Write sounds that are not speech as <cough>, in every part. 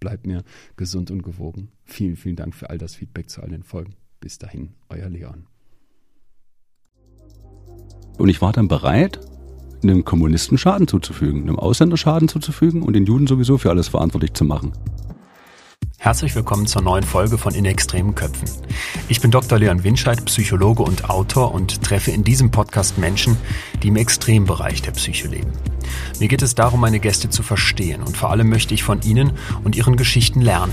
bleibt mir gesund und gewogen. Vielen, vielen Dank für all das Feedback zu all den Folgen. Bis dahin, euer Leon. Und ich war dann bereit, einem Kommunisten Schaden zuzufügen, einem Ausländer Schaden zuzufügen und den Juden sowieso für alles verantwortlich zu machen. Herzlich willkommen zur neuen Folge von In extremen Köpfen. Ich bin Dr. Leon Winscheid, Psychologe und Autor und treffe in diesem Podcast Menschen, die im Extrembereich der Psyche leben. Mir geht es darum, meine Gäste zu verstehen und vor allem möchte ich von ihnen und ihren Geschichten lernen.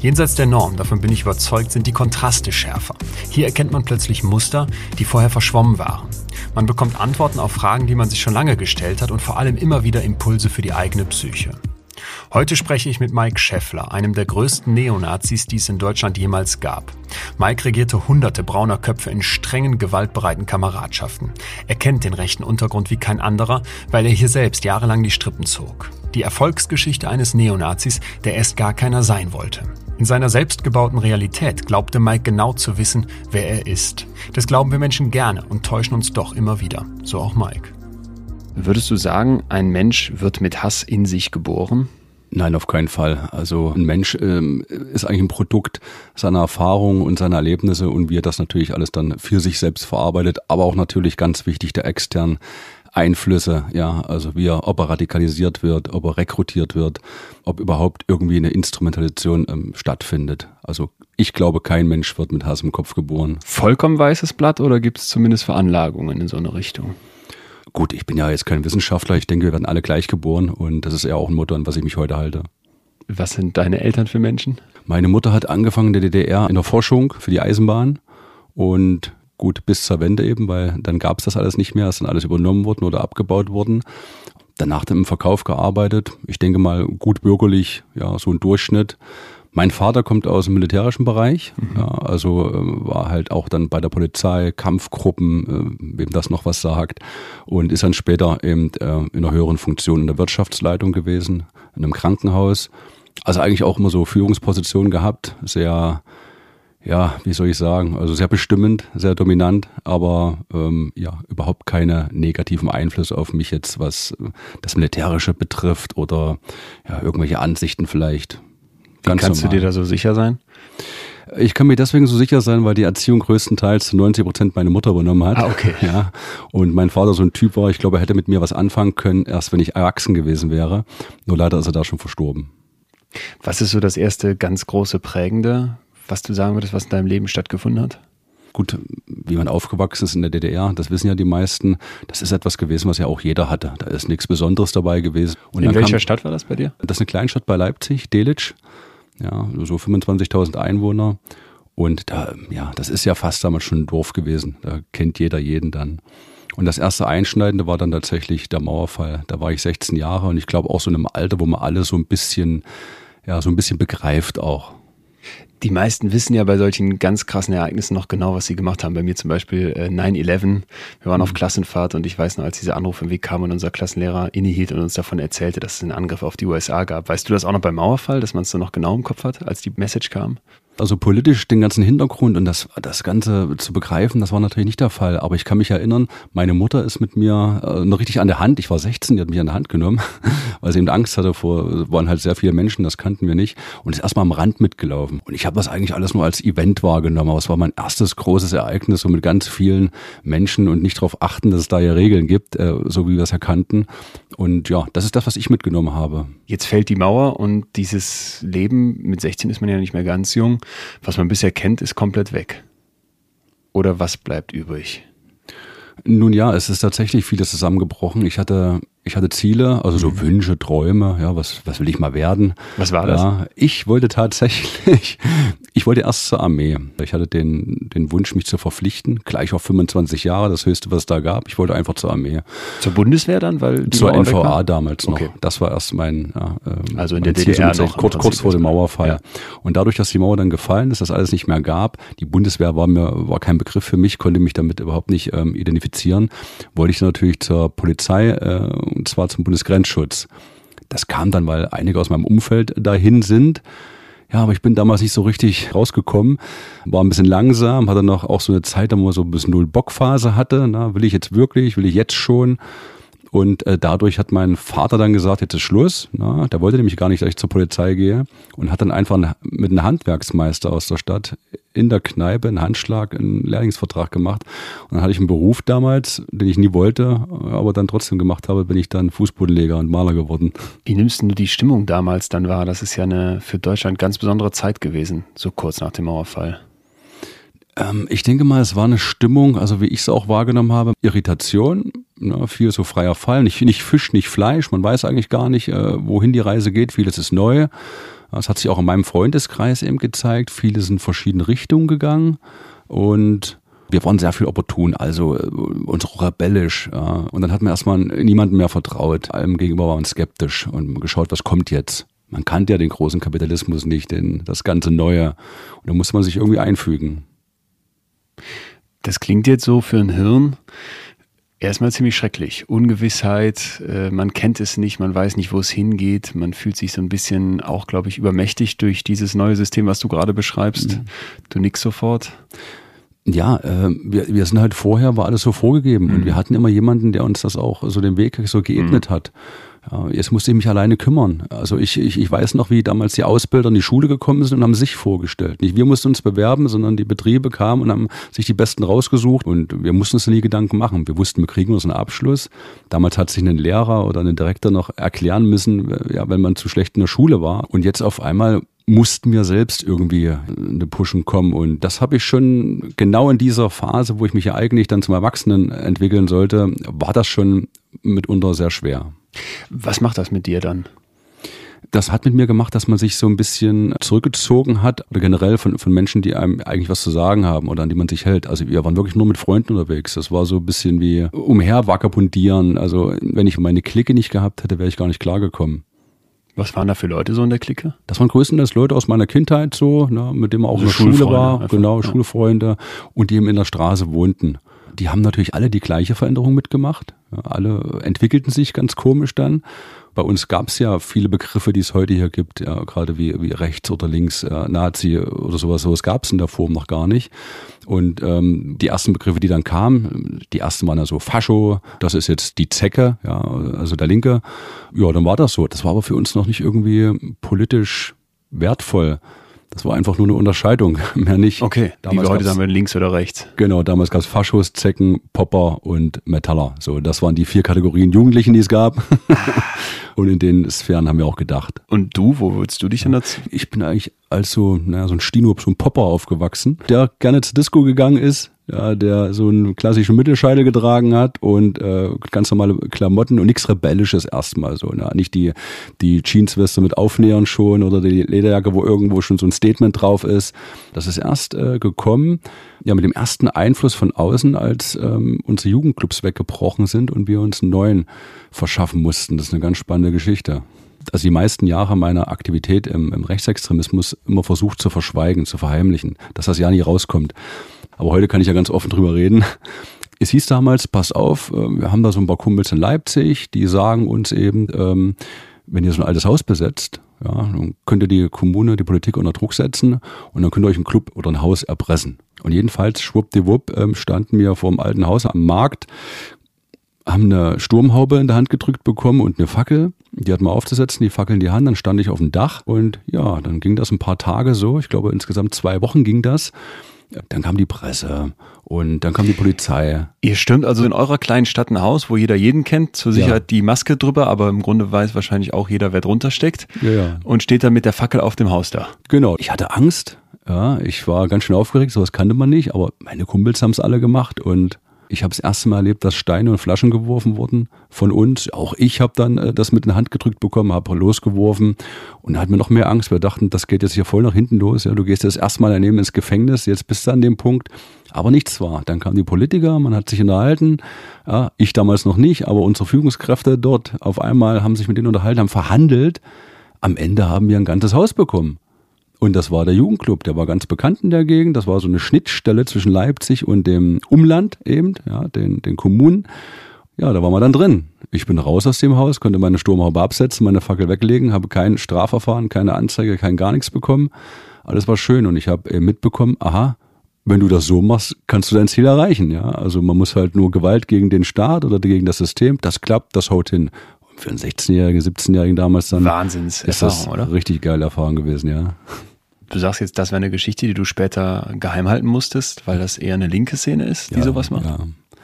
Jenseits der Norm, davon bin ich überzeugt, sind die Kontraste schärfer. Hier erkennt man plötzlich Muster, die vorher verschwommen waren. Man bekommt Antworten auf Fragen, die man sich schon lange gestellt hat und vor allem immer wieder Impulse für die eigene Psyche. Heute spreche ich mit Mike Scheffler, einem der größten Neonazis, die es in Deutschland jemals gab. Mike regierte hunderte brauner Köpfe in strengen, gewaltbereiten Kameradschaften. Er kennt den rechten Untergrund wie kein anderer, weil er hier selbst jahrelang die Strippen zog. Die Erfolgsgeschichte eines Neonazis, der erst gar keiner sein wollte. In seiner selbstgebauten Realität glaubte Mike genau zu wissen, wer er ist. Das glauben wir Menschen gerne und täuschen uns doch immer wieder. So auch Mike. Würdest du sagen, ein Mensch wird mit Hass in sich geboren? Nein, auf keinen Fall. Also ein Mensch ähm, ist eigentlich ein Produkt seiner Erfahrungen und seiner Erlebnisse und wie er das natürlich alles dann für sich selbst verarbeitet, aber auch natürlich ganz wichtig der externen Einflüsse, ja, also wie er, ob er radikalisiert wird, ob er rekrutiert wird, ob überhaupt irgendwie eine Instrumentalisation ähm, stattfindet. Also ich glaube, kein Mensch wird mit Hass im Kopf geboren. Vollkommen weißes Blatt oder gibt es zumindest Veranlagungen in so eine Richtung? Gut, ich bin ja jetzt kein Wissenschaftler. Ich denke, wir werden alle gleich geboren und das ist eher auch ein Motto, an was ich mich heute halte. Was sind deine Eltern für Menschen? Meine Mutter hat angefangen in der DDR in der Forschung für die Eisenbahn und gut bis zur Wende eben, weil dann gab es das alles nicht mehr, ist dann alles übernommen worden oder abgebaut worden. Danach dann im Verkauf gearbeitet. Ich denke mal gut bürgerlich, ja, so ein Durchschnitt. Mein Vater kommt aus dem militärischen Bereich, mhm. ja, also äh, war halt auch dann bei der Polizei, Kampfgruppen, äh, wem das noch was sagt, und ist dann später eben äh, in einer höheren Funktion in der Wirtschaftsleitung gewesen, in einem Krankenhaus. Also eigentlich auch immer so Führungspositionen gehabt, sehr, ja, wie soll ich sagen, also sehr bestimmend, sehr dominant, aber ähm, ja, überhaupt keine negativen Einflüsse auf mich jetzt, was das Militärische betrifft oder ja, irgendwelche Ansichten vielleicht. Ganz kannst normal. du dir da so sicher sein? Ich kann mir deswegen so sicher sein, weil die Erziehung größtenteils zu 90 Prozent meine Mutter übernommen hat. Ah, okay. <laughs> Ja. Und mein Vater so ein Typ war, ich glaube, er hätte mit mir was anfangen können, erst wenn ich erwachsen gewesen wäre. Nur leider ist er da schon verstorben. Was ist so das erste ganz große Prägende, was du sagen würdest, was in deinem Leben stattgefunden hat? Gut, wie man aufgewachsen ist in der DDR, das wissen ja die meisten. Das ist etwas gewesen, was ja auch jeder hatte. Da ist nichts Besonderes dabei gewesen. Und in welcher kam, Stadt war das bei dir? Das ist eine Kleinstadt bei Leipzig, Delitzsch ja, so 25.000 Einwohner. Und da, ja, das ist ja fast damals schon ein Dorf gewesen. Da kennt jeder jeden dann. Und das erste Einschneidende war dann tatsächlich der Mauerfall. Da war ich 16 Jahre und ich glaube auch so in einem Alter, wo man alle so ein bisschen, ja, so ein bisschen begreift auch die meisten wissen ja bei solchen ganz krassen Ereignissen noch genau, was sie gemacht haben. Bei mir zum Beispiel äh, 9-11. Wir waren mhm. auf Klassenfahrt und ich weiß noch, als dieser Anruf im Weg kam und unser Klassenlehrer innehielt und uns davon erzählte, dass es einen Angriff auf die USA gab. Weißt du das auch noch beim Mauerfall, dass man es so noch genau im Kopf hat, als die Message kam? Also politisch den ganzen Hintergrund und das, das Ganze zu begreifen, das war natürlich nicht der Fall. Aber ich kann mich erinnern, meine Mutter ist mit mir äh, noch richtig an der Hand. Ich war 16, die hat mich an der Hand genommen, <laughs> weil sie eben Angst hatte vor, waren halt sehr viele Menschen, das kannten wir nicht. Und ist erstmal am Rand mitgelaufen. Und ich habe das eigentlich alles nur als Event wahrgenommen. Aber es war mein erstes großes Ereignis, so mit ganz vielen Menschen und nicht darauf achten, dass es da ja Regeln gibt, äh, so wie wir es erkannten. Und ja, das ist das, was ich mitgenommen habe. Jetzt fällt die Mauer und dieses Leben, mit 16 ist man ja nicht mehr ganz jung, was man bisher kennt, ist komplett weg. oder was bleibt übrig? Nun ja, es ist tatsächlich vieles zusammengebrochen. Ich hatte ich hatte Ziele, also so mhm. Wünsche, Träume, ja, was, was will ich mal werden? Was war das? Ja, ich wollte tatsächlich, <laughs> ich wollte erst zur Armee. Ich hatte den, den Wunsch, mich zu verpflichten, gleich auf 25 Jahre, das höchste, was es da gab. Ich wollte einfach zur Armee. Zur Bundeswehr dann? Weil zur NVA damals noch. Okay. Das war erst mein, ja, ähm, also in der DDR noch. Kurz, kurz vor dem Mauerfall. Ja. Und dadurch, dass die Mauer dann gefallen ist, das alles nicht mehr gab, die Bundeswehr war mir, war kein Begriff für mich, konnte mich damit überhaupt nicht ähm, identifizieren, wollte ich natürlich zur Polizei äh, und zwar zum Bundesgrenzschutz. Das kam dann, weil einige aus meinem Umfeld dahin sind. Ja, aber ich bin damals nicht so richtig rausgekommen, war ein bisschen langsam, hatte noch auch so eine Zeit, wo man so ein bisschen Null-Bock-Phase hatte. Na, will ich jetzt wirklich, will ich jetzt schon? Und äh, dadurch hat mein Vater dann gesagt, jetzt ist Schluss. Na, der wollte nämlich gar nicht, dass ich zur Polizei gehe. Und hat dann einfach mit einem Handwerksmeister aus der Stadt in der Kneipe einen Handschlag, einen Lehrlingsvertrag gemacht. Und dann hatte ich einen Beruf damals, den ich nie wollte, aber dann trotzdem gemacht habe, bin ich dann Fußbodenleger und Maler geworden. Wie nimmst du die Stimmung damals dann wahr? Das ist ja eine für Deutschland ganz besondere Zeit gewesen, so kurz nach dem Mauerfall. Ähm, ich denke mal, es war eine Stimmung, also wie ich es auch wahrgenommen habe, Irritation, ne, viel so freier Fall, nicht, nicht Fisch, nicht Fleisch, man weiß eigentlich gar nicht, äh, wohin die Reise geht, vieles ist neu. Das hat sich auch in meinem Freundeskreis eben gezeigt, viele sind in verschiedene Richtungen gegangen und wir waren sehr viel opportun, also äh, uns rebellisch. Ja. Und dann hat man erstmal niemandem mehr vertraut. Allem gegenüber war man skeptisch und geschaut, was kommt jetzt. Man kannte ja den großen Kapitalismus nicht, den, das ganze Neue. Und da musste man sich irgendwie einfügen. Das klingt jetzt so für ein Hirn erstmal ziemlich schrecklich. Ungewissheit, äh, man kennt es nicht, man weiß nicht, wo es hingeht. Man fühlt sich so ein bisschen auch, glaube ich, übermächtigt durch dieses neue System, was du gerade beschreibst. Mhm. Du nickst sofort. Ja, äh, wir, wir sind halt vorher, war alles so vorgegeben mhm. und wir hatten immer jemanden, der uns das auch so den Weg so geebnet mhm. hat. Ja, jetzt musste ich mich alleine kümmern. Also ich, ich, ich weiß noch, wie damals die Ausbilder in die Schule gekommen sind und haben sich vorgestellt. Nicht wir mussten uns bewerben, sondern die Betriebe kamen und haben sich die Besten rausgesucht und wir mussten uns nie Gedanken machen. Wir wussten, wir kriegen unseren Abschluss. Damals hat sich ein Lehrer oder ein Direktor noch erklären müssen, ja, wenn man zu schlecht in der Schule war. Und jetzt auf einmal mussten wir selbst irgendwie eine Pushen kommen. Und das habe ich schon genau in dieser Phase, wo ich mich ja eigentlich dann zum Erwachsenen entwickeln sollte, war das schon mitunter sehr schwer. Was macht das mit dir dann? Das hat mit mir gemacht, dass man sich so ein bisschen zurückgezogen hat, oder generell von, von Menschen, die einem eigentlich was zu sagen haben oder an die man sich hält. Also wir waren wirklich nur mit Freunden unterwegs. Das war so ein bisschen wie umherwackerpundieren. Also wenn ich meine Clique nicht gehabt hätte, wäre ich gar nicht klargekommen. Was waren da für Leute so in der Clique? Das waren größtenteils Leute aus meiner Kindheit so, ne, mit denen man auch also in der Schule war, einfach, genau, ja. Schulfreunde und die eben in der Straße wohnten. Die haben natürlich alle die gleiche Veränderung mitgemacht. Alle entwickelten sich ganz komisch dann. Bei uns gab es ja viele Begriffe, die es heute hier gibt, ja, gerade wie, wie rechts oder links, äh, Nazi oder sowas. Sowas gab es in der Form noch gar nicht. Und ähm, die ersten Begriffe, die dann kamen, die ersten waren ja so Fascho, das ist jetzt die Zecke, ja, also der Linke. Ja, dann war das so. Das war aber für uns noch nicht irgendwie politisch wertvoll. Das war einfach nur eine Unterscheidung, <laughs> mehr nicht. Okay, damals wie wir heute sagen wir links oder rechts. Genau, damals gab es Faschos, Zecken, Popper und Metaller. So, das waren die vier Kategorien Jugendlichen, die es gab. <laughs> und in den Sphären haben wir auch gedacht. Und du, wo würdest du dich denn dazu? Ich bin eigentlich als so, naja, so ein Stino, so ein Popper aufgewachsen, der gerne zur Disco gegangen ist, ja, der so einen klassischen Mittelscheitel getragen hat und äh, ganz normale Klamotten und nichts Rebellisches erstmal so. Ne? Nicht die, die Jeansweste mit Aufnähern schon oder die Lederjacke, wo irgendwo schon so ein Statement drauf ist. Das ist erst äh, gekommen, ja, mit dem ersten Einfluss von außen, als ähm, unsere Jugendclubs weggebrochen sind und wir uns einen neuen verschaffen mussten. Das ist eine ganz spannende Geschichte also die meisten Jahre meiner Aktivität im, im Rechtsextremismus immer versucht zu verschweigen, zu verheimlichen, dass das ja nie rauskommt. Aber heute kann ich ja ganz offen drüber reden. Es hieß damals, pass auf, äh, wir haben da so ein paar Kumpels in Leipzig, die sagen uns eben, ähm, wenn ihr so ein altes Haus besetzt, ja, dann könnt ihr die Kommune, die Politik unter Druck setzen und dann könnt ihr euch ein Club oder ein Haus erpressen. Und jedenfalls, schwuppdiwupp, ähm, standen wir vor dem alten Haus am Markt, haben eine Sturmhaube in der Hand gedrückt bekommen und eine Fackel. Die hatten wir aufzusetzen, die Fackel in die Hand, dann stand ich auf dem Dach und ja, dann ging das ein paar Tage so. Ich glaube, insgesamt zwei Wochen ging das. Dann kam die Presse und dann kam die Polizei. Ihr stürmt also in eurer kleinen Stadt ein Haus, wo jeder jeden kennt, zur Sicherheit ja. die Maske drüber, aber im Grunde weiß wahrscheinlich auch jeder, wer drunter steckt. Ja, ja. Und steht dann mit der Fackel auf dem Haus da. Genau. Ich hatte Angst. Ja, ich war ganz schön aufgeregt, sowas kannte man nicht, aber meine Kumpels haben es alle gemacht und ich habe das erste Mal erlebt, dass Steine und Flaschen geworfen wurden von uns. Auch ich habe dann äh, das mit in die Hand gedrückt bekommen, habe losgeworfen und da hatten wir noch mehr Angst. Wir dachten, das geht jetzt hier voll nach hinten los. Ja, du gehst jetzt erstmal daneben ins Gefängnis, jetzt bist du an dem Punkt. Aber nichts war. Dann kamen die Politiker, man hat sich unterhalten. Ja, ich damals noch nicht, aber unsere Führungskräfte dort auf einmal haben sich mit denen unterhalten, haben verhandelt. Am Ende haben wir ein ganzes Haus bekommen. Und das war der Jugendclub, der war ganz bekannt in der Gegend. Das war so eine Schnittstelle zwischen Leipzig und dem Umland eben, ja, den, den Kommunen. Ja, da waren wir dann drin. Ich bin raus aus dem Haus, konnte meine Sturmhaube absetzen, meine Fackel weglegen, habe kein Strafverfahren, keine Anzeige, kein gar nichts bekommen. Alles war schön und ich habe mitbekommen, aha, wenn du das so machst, kannst du dein Ziel erreichen. Ja, also man muss halt nur Gewalt gegen den Staat oder gegen das System. Das klappt, das haut hin. für einen 16-Jährigen, 17-Jährigen damals dann Wahnsinns ist das oder? richtig geile Erfahrung gewesen, ja du sagst jetzt, das wäre eine Geschichte, die du später geheim halten musstest, weil das eher eine linke Szene ist, die ja, sowas macht. Ja.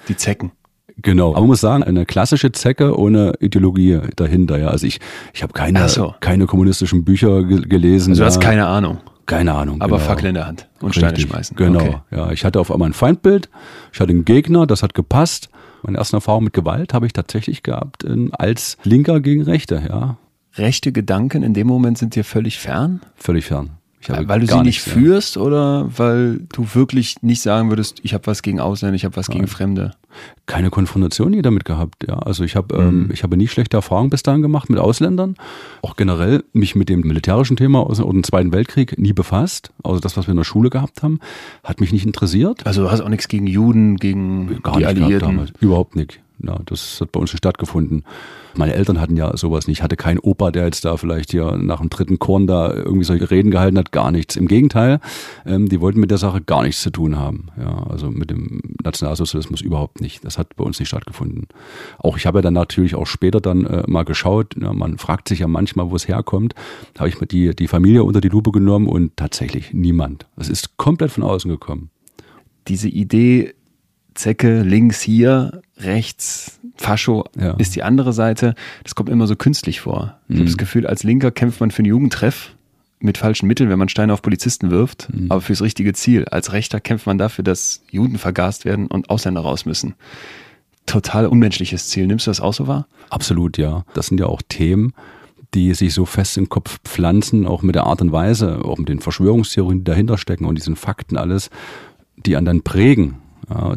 Die Zecken. Genau, aber man muss sagen, eine klassische Zecke ohne Ideologie dahinter. Ja, also ich, ich habe keine, so. keine kommunistischen Bücher gelesen. Also du hast keine Ahnung. Keine Ahnung. Aber genau. Fackel in der Hand und Richtig, Steine schmeißen. Genau. Okay. Ja, ich hatte auf einmal ein Feindbild. Ich hatte einen Gegner, das hat gepasst. Meine ersten Erfahrungen mit Gewalt habe ich tatsächlich gehabt als Linker gegen Rechte. Ja. Rechte Gedanken in dem Moment sind dir völlig fern? Völlig fern weil du sie nicht führst oder weil du wirklich nicht sagen würdest, ich habe was gegen Ausländer, ich habe was Nein. gegen Fremde? Keine Konfrontation nie damit gehabt. Ja, also ich habe ähm, mhm. ähm, ich habe nie schlechte Erfahrungen bis dahin gemacht mit Ausländern. Auch generell mich mit dem militärischen Thema aus dem Zweiten Weltkrieg nie befasst. Also das, was wir in der Schule gehabt haben, hat mich nicht interessiert. Also du hast auch nichts gegen Juden, gegen Gar die Alliierten? Überhaupt nicht. Ja, das hat bei uns nicht stattgefunden. Meine Eltern hatten ja sowas nicht. Ich hatte keinen Opa, der jetzt da vielleicht hier nach dem dritten Korn da irgendwie solche Reden gehalten hat. Gar nichts. Im Gegenteil, ähm, die wollten mit der Sache gar nichts zu tun haben. Ja, also mit dem Nationalsozialismus überhaupt nicht. Das hat bei uns nicht stattgefunden. Auch ich habe ja dann natürlich auch später dann äh, mal geschaut. Ja, man fragt sich ja manchmal, wo es herkommt. Da habe ich mir die, die Familie unter die Lupe genommen und tatsächlich niemand. Es ist komplett von außen gekommen. Diese Idee, Zecke links hier, rechts Fascho ja. ist die andere Seite. Das kommt immer so künstlich vor. Ich mhm. habe das Gefühl, als Linker kämpft man für einen Jugendtreff mit falschen Mitteln, wenn man Steine auf Polizisten wirft, mhm. aber fürs richtige Ziel. Als Rechter kämpft man dafür, dass Juden vergast werden und Ausländer raus müssen. Total unmenschliches Ziel. Nimmst du das auch so wahr? Absolut, ja. Das sind ja auch Themen, die sich so fest im Kopf pflanzen, auch mit der Art und Weise, auch mit den Verschwörungstheorien, die dahinter stecken und diesen Fakten alles, die an dann prägen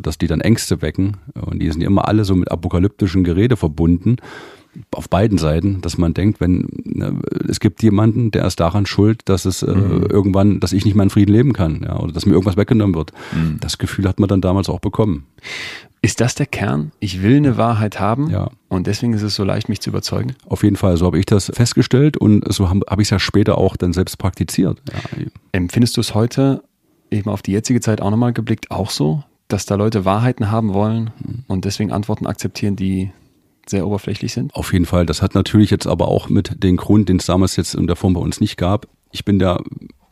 dass die dann Ängste wecken. Und die sind immer alle so mit apokalyptischen Gerede verbunden, auf beiden Seiten, dass man denkt, wenn ne, es gibt jemanden, der ist daran schuld, dass es äh, mhm. irgendwann, dass ich nicht mehr in Frieden leben kann, ja, oder dass mir irgendwas weggenommen wird. Mhm. Das Gefühl hat man dann damals auch bekommen. Ist das der Kern? Ich will eine Wahrheit haben ja. und deswegen ist es so leicht, mich zu überzeugen? Auf jeden Fall, so habe ich das festgestellt und so habe hab ich es ja später auch dann selbst praktiziert. Ja. Empfindest du es heute, eben auf die jetzige Zeit auch nochmal geblickt, auch so, dass da Leute Wahrheiten haben wollen und deswegen Antworten akzeptieren, die sehr oberflächlich sind? Auf jeden Fall. Das hat natürlich jetzt aber auch mit dem Grund, den es damals jetzt in der Form bei uns nicht gab. Ich bin der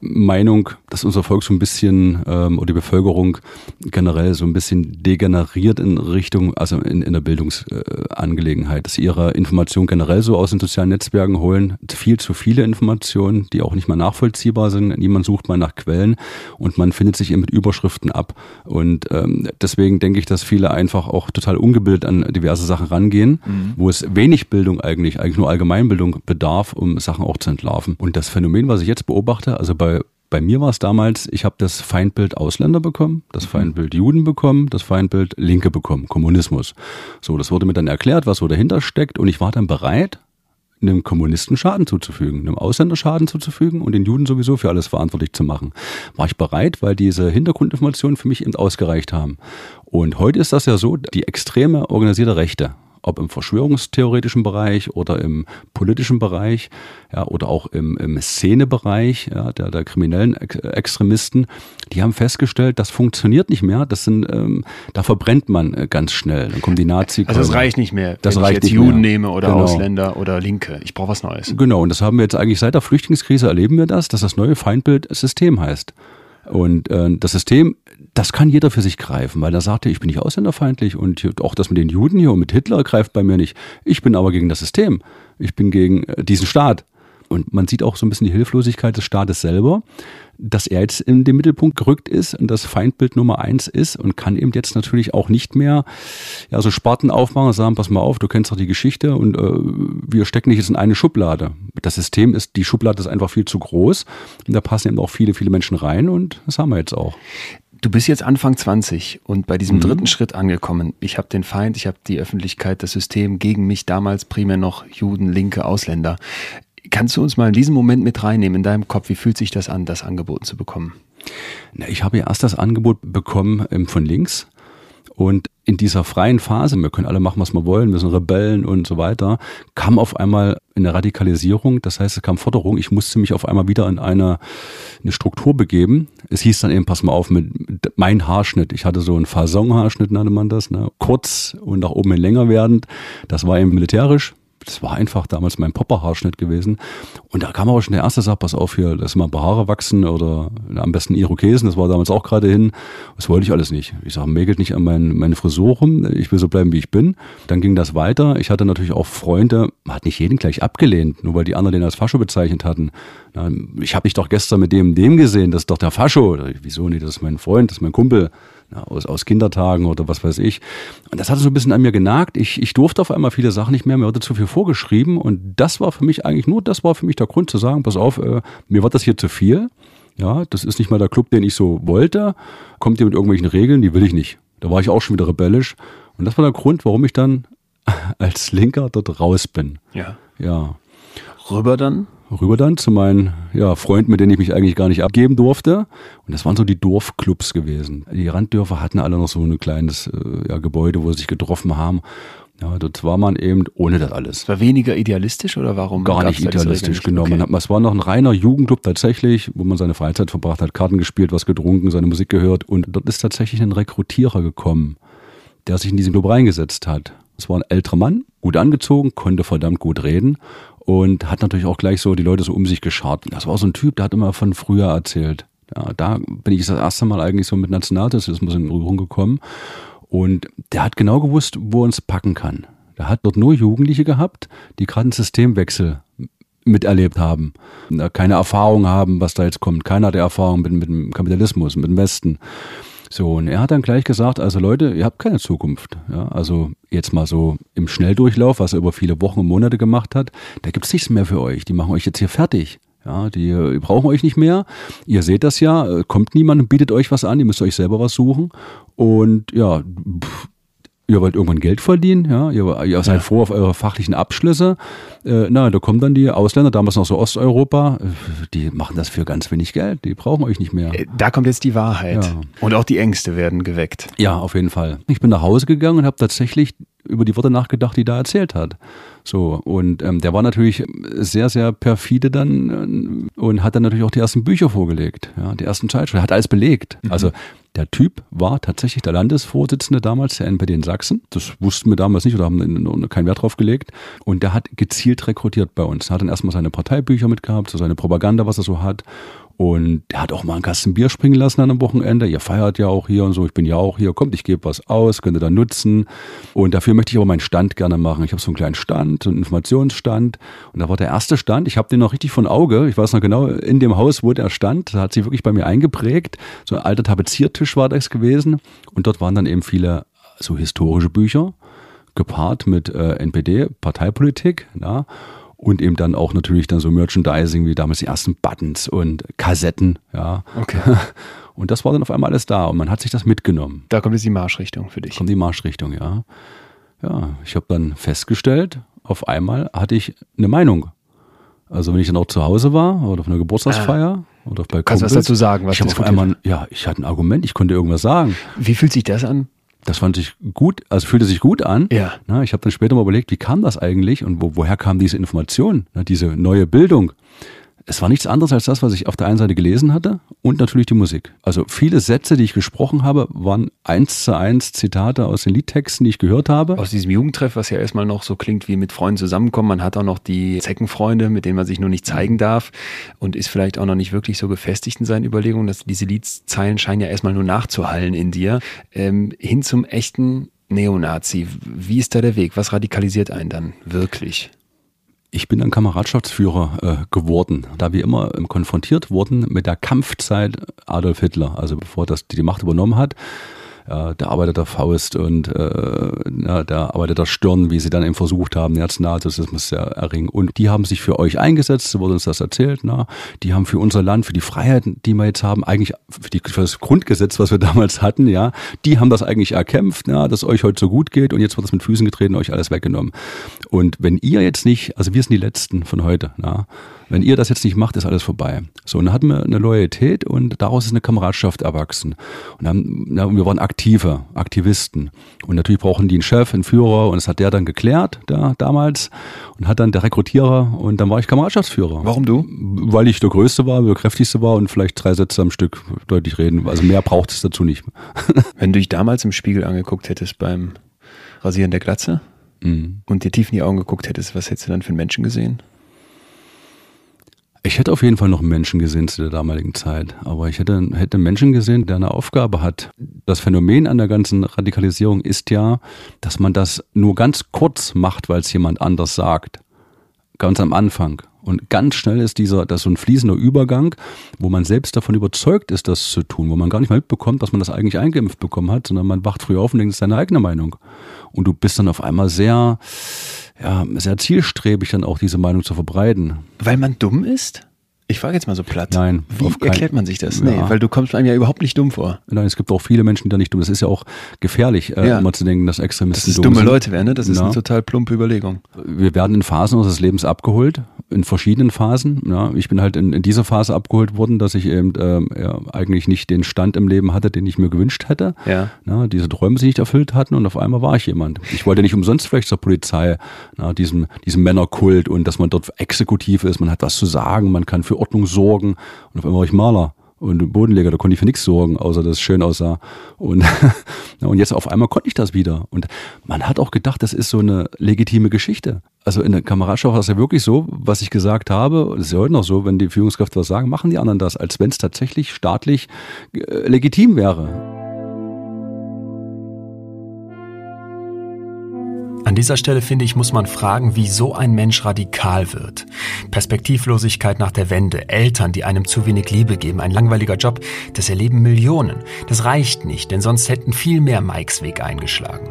Meinung, dass unser Volk so ein bisschen ähm, oder die Bevölkerung generell so ein bisschen degeneriert in Richtung, also in, in der Bildungsangelegenheit, äh, dass sie ihre Informationen generell so aus den sozialen Netzwerken holen. Viel zu viele Informationen, die auch nicht mehr nachvollziehbar sind. Niemand sucht mal nach Quellen und man findet sich eben mit Überschriften ab. Und ähm, deswegen denke ich, dass viele einfach auch total ungebildet an diverse Sachen rangehen, mhm. wo es wenig Bildung eigentlich, eigentlich nur Allgemeinbildung bedarf, um Sachen auch zu entlarven. Und das Phänomen, was ich jetzt beobachte, also bei bei mir war es damals, ich habe das Feindbild Ausländer bekommen, das mhm. Feindbild Juden bekommen, das Feindbild Linke bekommen, Kommunismus. So, das wurde mir dann erklärt, was so dahinter steckt und ich war dann bereit, einem Kommunisten Schaden zuzufügen, einem Ausländer Schaden zuzufügen und den Juden sowieso für alles verantwortlich zu machen. War ich bereit, weil diese Hintergrundinformationen für mich eben ausgereicht haben. Und heute ist das ja so, die extreme organisierte Rechte, ob im verschwörungstheoretischen Bereich oder im politischen Bereich ja, oder auch im, im Szenebereich ja, der, der kriminellen Extremisten, die haben festgestellt, das funktioniert nicht mehr. Das sind, ähm, da verbrennt man äh, ganz schnell. Dann kommen die Nazi. Also das reicht nicht mehr. Das wenn reicht ich jetzt Juden mehr. nehme oder genau. Ausländer oder Linke. Ich brauche was Neues. Genau. Und das haben wir jetzt eigentlich seit der Flüchtlingskrise erleben wir das, dass das neue Feindbild System heißt. Und äh, das System, das kann jeder für sich greifen, weil er sagte, ich bin nicht ausländerfeindlich und auch das mit den Juden hier und mit Hitler greift bei mir nicht. Ich bin aber gegen das System. Ich bin gegen äh, diesen Staat. Und man sieht auch so ein bisschen die Hilflosigkeit des Staates selber, dass er jetzt in den Mittelpunkt gerückt ist und das Feindbild Nummer eins ist und kann eben jetzt natürlich auch nicht mehr ja, so Sparten aufmachen und sagen, pass mal auf, du kennst doch die Geschichte und äh, wir stecken dich jetzt in eine Schublade. Das System ist, die Schublade ist einfach viel zu groß und da passen eben auch viele, viele Menschen rein und das haben wir jetzt auch. Du bist jetzt Anfang 20 und bei diesem mhm. dritten Schritt angekommen. Ich habe den Feind, ich habe die Öffentlichkeit, das System gegen mich, damals primär noch Juden, Linke, Ausländer. Kannst du uns mal in diesen Moment mit reinnehmen in deinem Kopf? Wie fühlt sich das an, das angeboten zu bekommen? Na, ich habe ja erst das Angebot bekommen ähm, von links. Und in dieser freien Phase, wir können alle machen, was wir wollen, wir sind Rebellen und so weiter, kam auf einmal eine Radikalisierung. Das heißt, es kam Forderung. Ich musste mich auf einmal wieder in eine, eine Struktur begeben. Es hieß dann eben, pass mal auf, mit mein Haarschnitt. Ich hatte so einen Fasson-Haarschnitt, nannte man das, ne? kurz und nach oben hin länger werdend. Das war eben militärisch das war einfach damals mein Popperhaarschnitt gewesen. Und da kam aber schon der erste Satz, pass auf hier, lass mal ein paar Haare wachsen oder am besten Irokesen, das war damals auch gerade hin. Das wollte ich alles nicht. Ich sage, mägelt nicht an mein, meine Frisur rum, ich will so bleiben, wie ich bin. Dann ging das weiter. Ich hatte natürlich auch Freunde, man hat nicht jeden gleich abgelehnt, nur weil die anderen den als Fascho bezeichnet hatten. Ich habe mich doch gestern mit dem dem gesehen, das ist doch der Fascho. Wieso nicht, das ist mein Freund, das ist mein Kumpel aus, aus Kindertagen oder was weiß ich. Und das hat so ein bisschen an mir genagt. Ich, ich durfte auf einmal viele Sachen nicht mehr, mir wurde zu viel vorgeschrieben und das war für mich eigentlich nur, das war für mich der Grund zu sagen, pass auf, äh, mir war das hier zu viel. Ja, das ist nicht mal der Club, den ich so wollte. Kommt ihr mit irgendwelchen Regeln, die will ich nicht. Da war ich auch schon wieder rebellisch. Und das war der Grund, warum ich dann <laughs> als Linker dort raus bin. Ja. Ja. Rüber dann? Rüber dann zu meinen ja, Freunden, mit denen ich mich eigentlich gar nicht abgeben durfte. Und das waren so die Dorfclubs gewesen. Die Randdörfer hatten alle noch so ein kleines äh, ja, Gebäude, wo sie sich getroffen haben. Ja, dort war man eben ohne das alles. War weniger idealistisch oder warum? Gar nicht idealistisch, genau. Okay. Man es war noch ein reiner Jugendclub tatsächlich, wo man seine Freizeit verbracht hat, Karten gespielt, was getrunken, seine Musik gehört. Und dort ist tatsächlich ein Rekrutierer gekommen, der sich in diesen Club reingesetzt hat. Es war ein älterer Mann, gut angezogen, konnte verdammt gut reden und hat natürlich auch gleich so die Leute so um sich geschart. Das war so ein Typ, der hat immer von früher erzählt. Ja, da bin ich das erste Mal eigentlich so mit Nationalsozialismus in Berührung gekommen. Und der hat genau gewusst, wo er uns packen kann. Der hat dort nur Jugendliche gehabt, die gerade einen Systemwechsel miterlebt haben, keine Erfahrung haben, was da jetzt kommt. Keiner hat Erfahrung mit, mit dem Kapitalismus, mit dem Westen. So, und er hat dann gleich gesagt, also Leute, ihr habt keine Zukunft. Ja, also jetzt mal so im Schnelldurchlauf, was er über viele Wochen und Monate gemacht hat, da gibt's nichts mehr für euch. Die machen euch jetzt hier fertig. Ja, die, die brauchen euch nicht mehr. Ihr seht das ja, kommt niemand und bietet euch was an, ihr müsst euch selber was suchen. Und ja, pff, ihr wollt irgendwann Geld verdienen, ja, ihr, ihr seid ja. froh auf eure fachlichen Abschlüsse. Äh, na, da kommen dann die Ausländer, damals noch so Osteuropa, äh, die machen das für ganz wenig Geld, die brauchen euch nicht mehr. Äh, da kommt jetzt die Wahrheit. Ja. Und auch die Ängste werden geweckt. Ja, auf jeden Fall. Ich bin nach Hause gegangen und habe tatsächlich über die Worte nachgedacht, die da erzählt hat. So, und ähm, der war natürlich sehr, sehr perfide dann äh, und hat dann natürlich auch die ersten Bücher vorgelegt, ja, die ersten Zeitschriften, hat alles belegt. Mhm. Also der Typ war tatsächlich der Landesvorsitzende damals der NPD in Sachsen. Das wussten wir damals nicht oder haben keinen Wert drauf gelegt. Und der hat gezielt rekrutiert bei uns. Er hat dann erstmal seine Parteibücher mitgehabt, so seine Propaganda, was er so hat. Und er hat auch mal einen Kasten Bier springen lassen an einem Wochenende. Ihr feiert ja auch hier und so. Ich bin ja auch hier. Kommt, ich gebe was aus, könnt ihr da nutzen. Und dafür möchte ich aber meinen Stand gerne machen. Ich habe so einen kleinen Stand, einen Informationsstand. Und da war der erste Stand. Ich habe den noch richtig von Auge. Ich weiß noch genau, in dem Haus, wo der stand. Da hat sich wirklich bei mir eingeprägt. So ein alter Tapeziertisch war das gewesen. Und dort waren dann eben viele so historische Bücher gepaart mit äh, NPD, Parteipolitik. Ja und eben dann auch natürlich dann so Merchandising wie damals die ersten Buttons und Kassetten, ja. Okay. <laughs> Und das war dann auf einmal alles da und man hat sich das mitgenommen. Da kommt jetzt die Marschrichtung für dich. Kommt die Marschrichtung, ja. Ja, ich habe dann festgestellt, auf einmal hatte ich eine Meinung. Also wenn ich dann auch zu Hause war oder auf einer Geburtstagsfeier ah. oder bei Kannst du was dazu sagen? Was ich habe auf einmal, ja, ich hatte ein Argument, ich konnte irgendwas sagen. Wie fühlt sich das an? Das fand ich gut, also fühlte sich gut an. Ja. Na, ich habe dann später mal überlegt, wie kam das eigentlich und wo, woher kam diese Information, na, diese neue Bildung. Es war nichts anderes als das, was ich auf der einen Seite gelesen hatte und natürlich die Musik. Also viele Sätze, die ich gesprochen habe, waren eins zu eins Zitate aus den Liedtexten, die ich gehört habe. Aus diesem Jugendtreff, was ja erstmal noch so klingt wie mit Freunden zusammenkommen. Man hat auch noch die Zeckenfreunde, mit denen man sich nur nicht zeigen darf und ist vielleicht auch noch nicht wirklich so gefestigt in seinen Überlegungen. Dass diese Liedzeilen scheinen ja erstmal nur nachzuhallen in dir. Ähm, hin zum echten Neonazi. Wie ist da der Weg? Was radikalisiert einen dann wirklich? Ich bin ein Kameradschaftsführer äh, geworden, da wir immer ähm, konfrontiert wurden mit der Kampfzeit Adolf Hitler, also bevor das die Macht übernommen hat ja, der Faust und äh, ja, der Stirn, wie sie dann eben versucht haben, Nationalsozialismus zu erringen. Und die haben sich für euch eingesetzt, so wurde uns das erzählt. Na? Die haben für unser Land, für die Freiheiten, die wir jetzt haben, eigentlich für, die, für das Grundgesetz, was wir <laughs> damals hatten, ja, die haben das eigentlich erkämpft, ja, dass euch heute so gut geht und jetzt wird es mit Füßen getreten, euch alles weggenommen. Und wenn ihr jetzt nicht, also wir sind die Letzten von heute, na, wenn ihr das jetzt nicht macht, ist alles vorbei. So, und dann hatten wir eine Loyalität und daraus ist eine Kameradschaft erwachsen. Und dann, ja, wir waren aktive, Aktivisten. Und natürlich brauchen die einen Chef, einen Führer und das hat der dann geklärt, da, damals. Und hat dann der Rekrutierer und dann war ich Kameradschaftsführer. Warum du? Weil ich der Größte war, der Kräftigste war und vielleicht drei Sätze am Stück deutlich reden. Also mehr braucht es dazu nicht. <laughs> Wenn du dich damals im Spiegel angeguckt hättest beim Rasieren der Glatze mhm. und dir tief in die Augen geguckt hättest, was hättest du dann für einen Menschen gesehen? Ich hätte auf jeden Fall noch Menschen gesehen zu der damaligen Zeit, aber ich hätte, hätte Menschen gesehen, der eine Aufgabe hat. Das Phänomen an der ganzen Radikalisierung ist ja, dass man das nur ganz kurz macht, weil es jemand anders sagt. Ganz am Anfang. Und ganz schnell ist dieser, das so ein fließender Übergang, wo man selbst davon überzeugt ist, das zu tun, wo man gar nicht mal mitbekommt, dass man das eigentlich eingeimpft bekommen hat, sondern man wacht früh auf und denkt, das ist seine eigene Meinung. Und du bist dann auf einmal sehr, ja, sehr zielstrebig, dann auch diese Meinung zu verbreiten. Weil man dumm ist? Ich frage jetzt mal so platt. Nein. Wie erklärt man sich das? Nee, ja. weil du kommst einem ja überhaupt nicht dumm vor. Nein, es gibt auch viele Menschen, die da nicht dumm. Das ist ja auch gefährlich, äh, ja. immer zu denken, dass Extremisten dass es dumme sind. Leute werden. Ne? Das ist ja. eine total plumpe Überlegung. Wir werden in Phasen unseres Lebens abgeholt, in verschiedenen Phasen. Ja, ich bin halt in, in dieser Phase abgeholt worden, dass ich eben ähm, ja, eigentlich nicht den Stand im Leben hatte, den ich mir gewünscht hätte. Ja. Ja, diese Träume sich nicht erfüllt hatten und auf einmal war ich jemand. Ich wollte nicht umsonst vielleicht zur Polizei, na, diesem, diesem Männerkult und dass man dort exekutiv ist, man hat was zu sagen, man kann für Ordnung sorgen und auf einmal war ich Maler und Bodenleger, da konnte ich für nichts sorgen, außer dass es schön aussah. Und, <laughs> und jetzt auf einmal konnte ich das wieder. Und man hat auch gedacht, das ist so eine legitime Geschichte. Also in der Kameradschaft war es ja wirklich so, was ich gesagt habe, es ist ja heute noch so, wenn die Führungskräfte was sagen, machen die anderen das, als wenn es tatsächlich staatlich äh, legitim wäre. An dieser Stelle finde ich, muss man fragen, wie so ein Mensch radikal wird. Perspektivlosigkeit nach der Wende, Eltern, die einem zu wenig Liebe geben, ein langweiliger Job, das erleben Millionen. Das reicht nicht, denn sonst hätten viel mehr Mikes Weg eingeschlagen.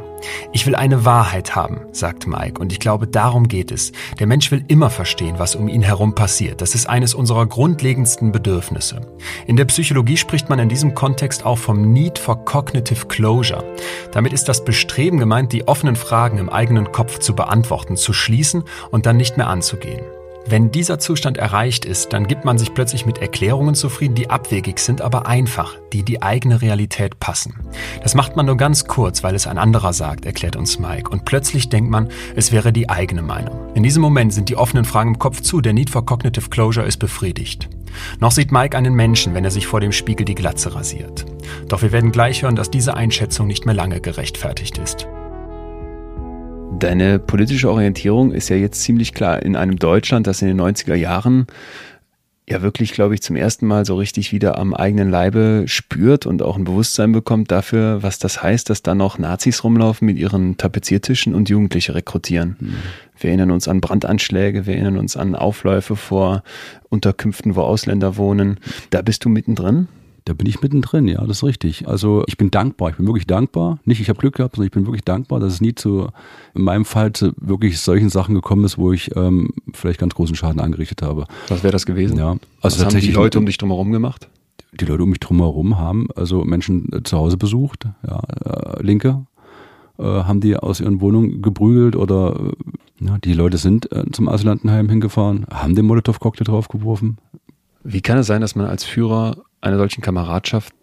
Ich will eine Wahrheit haben, sagt Mike, und ich glaube, darum geht es. Der Mensch will immer verstehen, was um ihn herum passiert. Das ist eines unserer grundlegendsten Bedürfnisse. In der Psychologie spricht man in diesem Kontext auch vom Need for Cognitive Closure. Damit ist das Bestreben gemeint, die offenen Fragen im eigenen Kopf zu beantworten, zu schließen und dann nicht mehr anzugehen. Wenn dieser Zustand erreicht ist, dann gibt man sich plötzlich mit Erklärungen zufrieden, die abwegig sind, aber einfach, die die eigene Realität passen. Das macht man nur ganz kurz, weil es ein anderer sagt, erklärt uns Mike. Und plötzlich denkt man, es wäre die eigene Meinung. In diesem Moment sind die offenen Fragen im Kopf zu, der Need for Cognitive Closure ist befriedigt. Noch sieht Mike einen Menschen, wenn er sich vor dem Spiegel die Glatze rasiert. Doch wir werden gleich hören, dass diese Einschätzung nicht mehr lange gerechtfertigt ist. Deine politische Orientierung ist ja jetzt ziemlich klar in einem Deutschland, das in den 90er Jahren ja wirklich, glaube ich, zum ersten Mal so richtig wieder am eigenen Leibe spürt und auch ein Bewusstsein bekommt dafür, was das heißt, dass da noch Nazis rumlaufen mit ihren Tapeziertischen und Jugendliche rekrutieren. Mhm. Wir erinnern uns an Brandanschläge, wir erinnern uns an Aufläufe vor Unterkünften, wo Ausländer wohnen. Da bist du mittendrin? Da bin ich mittendrin, ja, das ist richtig. Also ich bin dankbar, ich bin wirklich dankbar. Nicht, ich habe Glück gehabt, sondern ich bin wirklich dankbar, dass es nie zu, in meinem Fall zu wirklich solchen Sachen gekommen ist, wo ich ähm, vielleicht ganz großen Schaden angerichtet habe. Was wäre das gewesen? Ja, also Was tatsächlich haben die Leute um dich drumherum gemacht? Die Leute um mich drumherum haben also Menschen äh, zu Hause besucht, ja, äh, Linke, äh, haben die aus ihren Wohnungen geprügelt oder äh, ja, die Leute sind äh, zum Asylantenheim hingefahren, haben den Molotow-Cocktail draufgeworfen. Wie kann es sein, dass man als Führer einer solchen Kameradschaft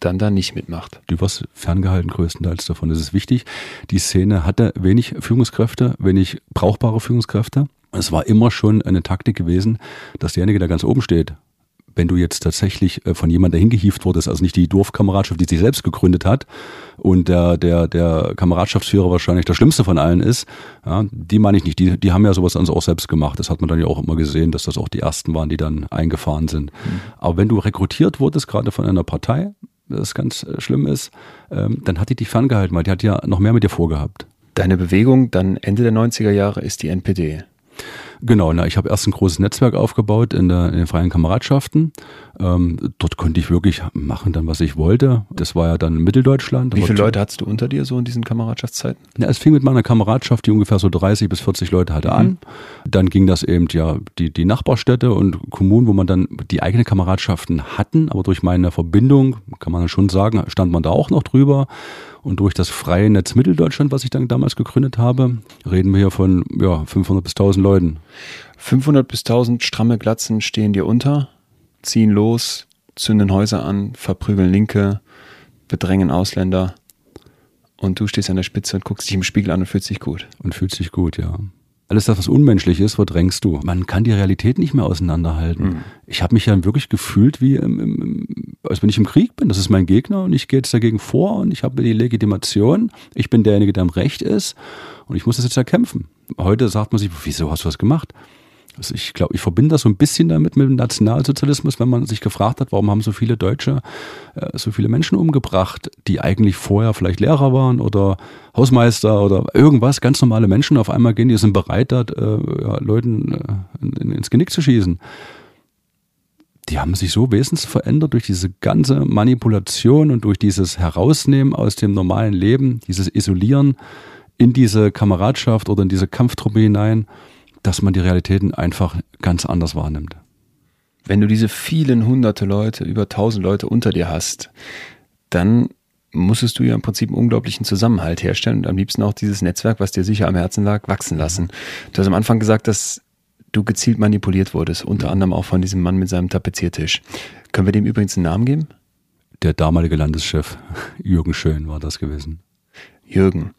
dann da nicht mitmacht. Du warst ferngehalten größtenteils davon. Das ist wichtig. Die Szene hatte wenig Führungskräfte, wenig brauchbare Führungskräfte. Es war immer schon eine Taktik gewesen, dass derjenige, der ganz oben steht, wenn du jetzt tatsächlich äh, von jemandem hingehieft wurdest, also nicht die Dorfkameradschaft, die sich selbst gegründet hat und der, der, der Kameradschaftsführer wahrscheinlich der schlimmste von allen ist, ja, die meine ich nicht. Die, die haben ja sowas also auch selbst gemacht. Das hat man dann ja auch immer gesehen, dass das auch die ersten waren, die dann eingefahren sind. Mhm. Aber wenn du rekrutiert wurdest, gerade von einer Partei, das ganz äh, schlimm ist, ähm, dann hat die dich ferngehalten, weil die hat ja noch mehr mit dir vorgehabt. Deine Bewegung dann Ende der 90er Jahre ist die NPD. Genau, na, ich habe erst ein großes Netzwerk aufgebaut in, der, in den freien Kameradschaften. Ähm, dort konnte ich wirklich machen, dann was ich wollte. Das war ja dann in Mitteldeutschland. Wie viele Leute hattest du unter dir so in diesen Kameradschaftszeiten? Ja, es fing mit meiner Kameradschaft, die ungefähr so 30 bis 40 Leute hatte, mhm. an. Dann ging das eben ja die, die Nachbarstädte und Kommunen, wo man dann die eigenen Kameradschaften hatten, aber durch meine Verbindung, kann man schon sagen, stand man da auch noch drüber. Und durch das freie Netz Mitteldeutschland, was ich dann damals gegründet habe, reden wir hier von ja, 500 bis 1000 Leuten. 500 bis 1000 stramme Glatzen stehen dir unter, ziehen los, zünden Häuser an, verprügeln Linke, bedrängen Ausländer. Und du stehst an der Spitze und guckst dich im Spiegel an und fühlst dich gut. Und fühlst dich gut, ja. Alles das, was unmenschlich ist, verdrängst du. Man kann die Realität nicht mehr auseinanderhalten. Mhm. Ich habe mich ja wirklich gefühlt, wie im, im, als wenn ich im Krieg bin. Das ist mein Gegner und ich gehe jetzt dagegen vor und ich habe die Legitimation. Ich bin derjenige, der am Recht ist und ich muss das jetzt erkämpfen. Heute sagt man sich, wieso hast du das gemacht? Also ich glaube, ich verbinde das so ein bisschen damit mit dem Nationalsozialismus, wenn man sich gefragt hat, warum haben so viele Deutsche äh, so viele Menschen umgebracht, die eigentlich vorher vielleicht Lehrer waren oder Hausmeister oder irgendwas, ganz normale Menschen. Auf einmal gehen die sind bereit, da, äh, ja, Leuten äh, in, ins Genick zu schießen. Die haben sich so wesentlich verändert durch diese ganze Manipulation und durch dieses Herausnehmen aus dem normalen Leben, dieses Isolieren in diese Kameradschaft oder in diese Kampftruppe hinein dass man die Realitäten einfach ganz anders wahrnimmt. Wenn du diese vielen hunderte Leute, über tausend Leute unter dir hast, dann musstest du ja im Prinzip einen unglaublichen Zusammenhalt herstellen und am liebsten auch dieses Netzwerk, was dir sicher am Herzen lag, wachsen lassen. Du hast am Anfang gesagt, dass du gezielt manipuliert wurdest, unter anderem auch von diesem Mann mit seinem Tapeziertisch. Können wir dem übrigens einen Namen geben? Der damalige Landeschef <laughs> Jürgen Schön war das gewesen. Jürgen.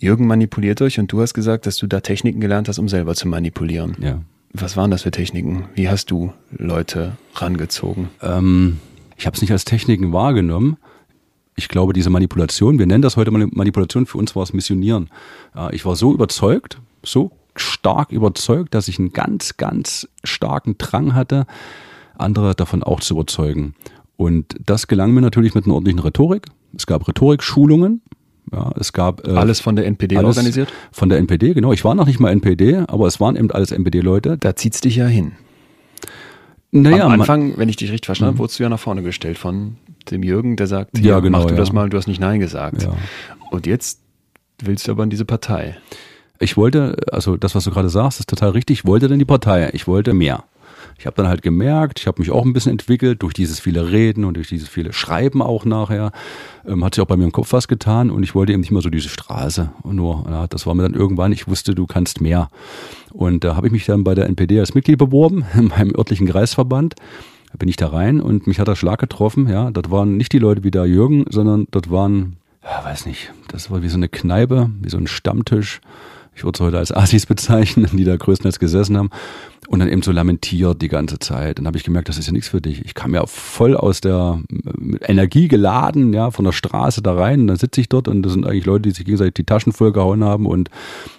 Jürgen manipuliert euch und du hast gesagt, dass du da Techniken gelernt hast, um selber zu manipulieren. Ja. Was waren das für Techniken? Wie hast du Leute rangezogen? Ähm, ich habe es nicht als Techniken wahrgenommen. Ich glaube, diese Manipulation, wir nennen das heute Manipulation, für uns war es Missionieren. Ich war so überzeugt, so stark überzeugt, dass ich einen ganz, ganz starken Drang hatte, andere davon auch zu überzeugen. Und das gelang mir natürlich mit einer ordentlichen Rhetorik. Es gab Rhetorikschulungen, ja, es gab äh, alles von der NPD organisiert. Von der NPD, genau. Ich war noch nicht mal NPD, aber es waren eben alles NPD-Leute. Da zieht's dich ja hin. Naja, Am Anfang, wenn ich dich richtig verstanden habe, mhm. wurdest du ja nach vorne gestellt von dem Jürgen, der sagt, ja, ja genau, mach du ja. das mal, du hast nicht Nein gesagt. Ja. Und jetzt willst du aber in diese Partei. Ich wollte, also das, was du gerade sagst, ist total richtig. Ich wollte dann die Partei. Ich wollte mehr. Ich habe dann halt gemerkt, ich habe mich auch ein bisschen entwickelt durch dieses viele Reden und durch dieses viele Schreiben auch nachher. Ähm, hat sich auch bei mir im Kopf was getan und ich wollte eben nicht mehr so diese Straße. Und nur, ja, das war mir dann irgendwann, ich wusste, du kannst mehr. Und da habe ich mich dann bei der NPD als Mitglied beworben, <laughs> in meinem örtlichen Kreisverband. Da bin ich da rein und mich hat der Schlag getroffen. Ja, das waren nicht die Leute wie der Jürgen, sondern das waren, ja, weiß nicht, das war wie so eine Kneipe, wie so ein Stammtisch ich würde es heute als Assis bezeichnen, die da größtenteils gesessen haben und dann eben so lamentiert die ganze Zeit. Dann habe ich gemerkt, das ist ja nichts für dich. Ich kam ja voll aus der Energie geladen, ja, von der Straße da rein. Und dann sitze ich dort und das sind eigentlich Leute, die sich gegenseitig die Taschen vollgehauen haben und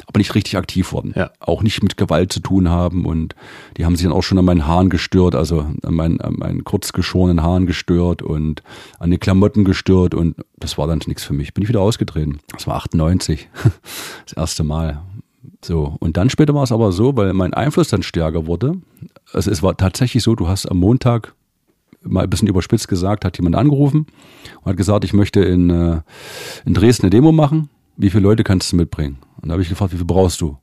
aber nicht richtig aktiv wurden. Ja. Auch nicht mit Gewalt zu tun haben und die haben sich dann auch schon an meinen Haaren gestört, also an meinen, an meinen kurz geschorenen Haaren gestört und an den Klamotten gestört und das war dann nichts für mich. Bin ich wieder ausgetreten. Das war 98. <laughs> Das erste Mal. So, und dann später war es aber so, weil mein Einfluss dann stärker wurde. Also es war tatsächlich so, du hast am Montag, mal ein bisschen überspitzt gesagt, hat jemand angerufen und hat gesagt, ich möchte in, äh, in Dresden eine Demo machen. Wie viele Leute kannst du mitbringen? Und da habe ich gefragt, wie viel brauchst du?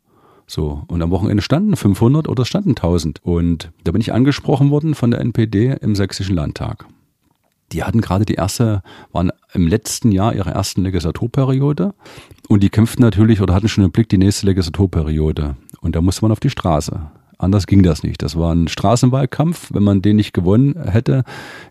So, und am Wochenende standen 500 oder standen 1000. Und da bin ich angesprochen worden von der NPD im Sächsischen Landtag. Die hatten gerade die erste, waren im letzten Jahr ihre ersten Legislaturperiode und die kämpften natürlich oder hatten schon im Blick die nächste Legislaturperiode. Und da musste man auf die Straße. Anders ging das nicht. Das war ein Straßenwahlkampf. Wenn man den nicht gewonnen hätte,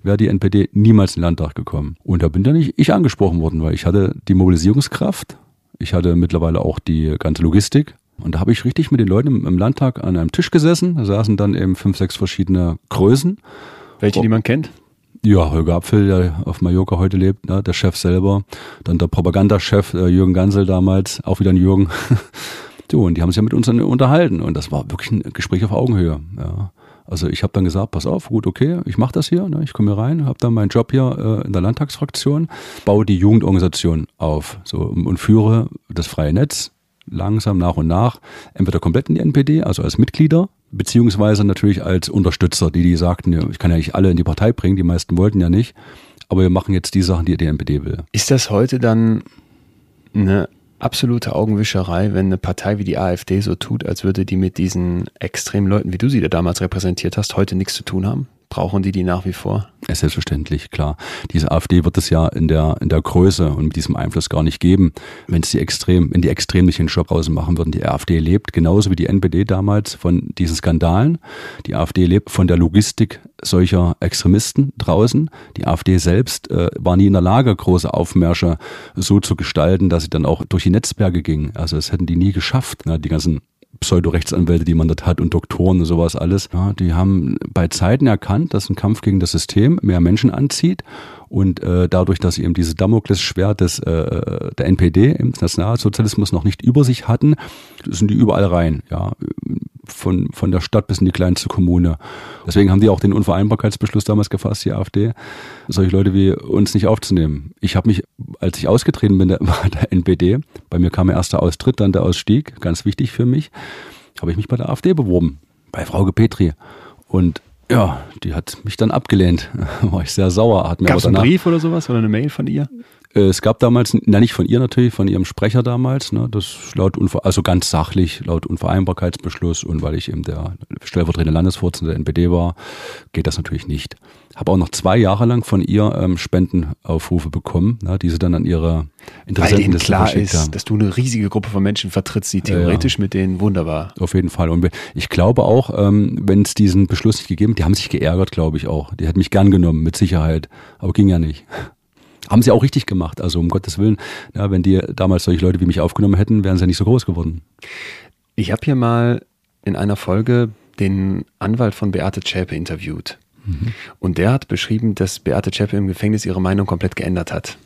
wäre die NPD niemals in den Landtag gekommen. Und da bin dann nicht ich angesprochen worden, weil ich hatte die Mobilisierungskraft. Ich hatte mittlerweile auch die ganze Logistik. Und da habe ich richtig mit den Leuten im, im Landtag an einem Tisch gesessen. Da saßen dann eben fünf, sechs verschiedene Größen. Welche, die man kennt? Ja, Holger Apfel, der auf Mallorca heute lebt, ne, der Chef selber. Dann der Propagandachef äh, Jürgen Gansel damals, auch wieder ein Jürgen. <laughs> so, und die haben sich ja mit uns unterhalten. Und das war wirklich ein Gespräch auf Augenhöhe. Ja. Also ich habe dann gesagt, pass auf, gut, okay, ich mache das hier, ne, ich komme hier rein, habe dann meinen Job hier äh, in der Landtagsfraktion, baue die Jugendorganisation auf so, und führe das freie Netz langsam nach und nach entweder komplett in die NPD, also als Mitglieder, beziehungsweise natürlich als Unterstützer, die die sagten, ich kann ja nicht alle in die Partei bringen, die meisten wollten ja nicht, aber wir machen jetzt die Sachen, die die NPD will. Ist das heute dann eine absolute Augenwischerei, wenn eine Partei wie die AfD so tut, als würde die mit diesen extremen Leuten, wie du sie da damals repräsentiert hast, heute nichts zu tun haben? Brauchen die die nach wie vor? Selbstverständlich, klar. Diese AfD wird es ja in der, in der Größe und mit diesem Einfluss gar nicht geben, wenn es die extrem, wenn die extrem nicht den Job raus machen würden. Die AfD lebt genauso wie die NPD damals von diesen Skandalen. Die AfD lebt von der Logistik solcher Extremisten draußen. Die AfD selbst äh, war nie in der Lage, große Aufmärsche so zu gestalten, dass sie dann auch durch die Netzwerke ging. Also das hätten die nie geschafft. Ne? Die ganzen Pseudo-Rechtsanwälte, die man dort hat und Doktoren und sowas alles. Ja, die haben bei Zeiten erkannt, dass ein Kampf gegen das System mehr Menschen anzieht und äh, dadurch, dass sie eben dieses Damoklesschwert des, äh, der NPD im Nationalsozialismus noch nicht über sich hatten, sind die überall rein. Ja, von, von der Stadt bis in die kleinste Kommune. Deswegen haben die auch den Unvereinbarkeitsbeschluss damals gefasst, die AfD, solche Leute wie uns nicht aufzunehmen. Ich habe mich, als ich ausgetreten bin, der, <laughs> der NPD, bei mir kam erst der Austritt, dann der Ausstieg, ganz wichtig für mich, habe ich mich bei der AfD beworben, bei Frau Petri. Und ja, die hat mich dann abgelehnt. <laughs> War ich sehr sauer. Gab es einen Brief oder sowas oder eine Mail von ihr? Äh, es gab damals, na nicht von ihr natürlich, von ihrem Sprecher damals, ne, das laut Unver also ganz sachlich, laut Unvereinbarkeitsbeschluss und weil ich eben der stellvertretende Landesvorsitzende der NPD war, geht das natürlich nicht. Habe auch noch zwei Jahre lang von ihr ähm, Spendenaufrufe bekommen, ne, die sie dann an ihre Interessenten Weil klar ist, haben. dass du eine riesige Gruppe von Menschen vertrittst, die theoretisch ja, mit denen wunderbar. Auf jeden Fall. Und ich glaube auch, ähm, wenn es diesen Beschluss nicht gegeben, die haben sich geärgert, glaube ich auch. Die hätten mich gern genommen, mit Sicherheit. Aber ging ja nicht. Haben sie auch richtig gemacht. Also um Gottes Willen, ja, wenn die damals solche Leute wie mich aufgenommen hätten, wären sie ja nicht so groß geworden. Ich habe hier mal in einer Folge den Anwalt von Beate Zschäpe interviewt. Mhm. Und der hat beschrieben, dass Beate Zschäpe im Gefängnis ihre Meinung komplett geändert hat.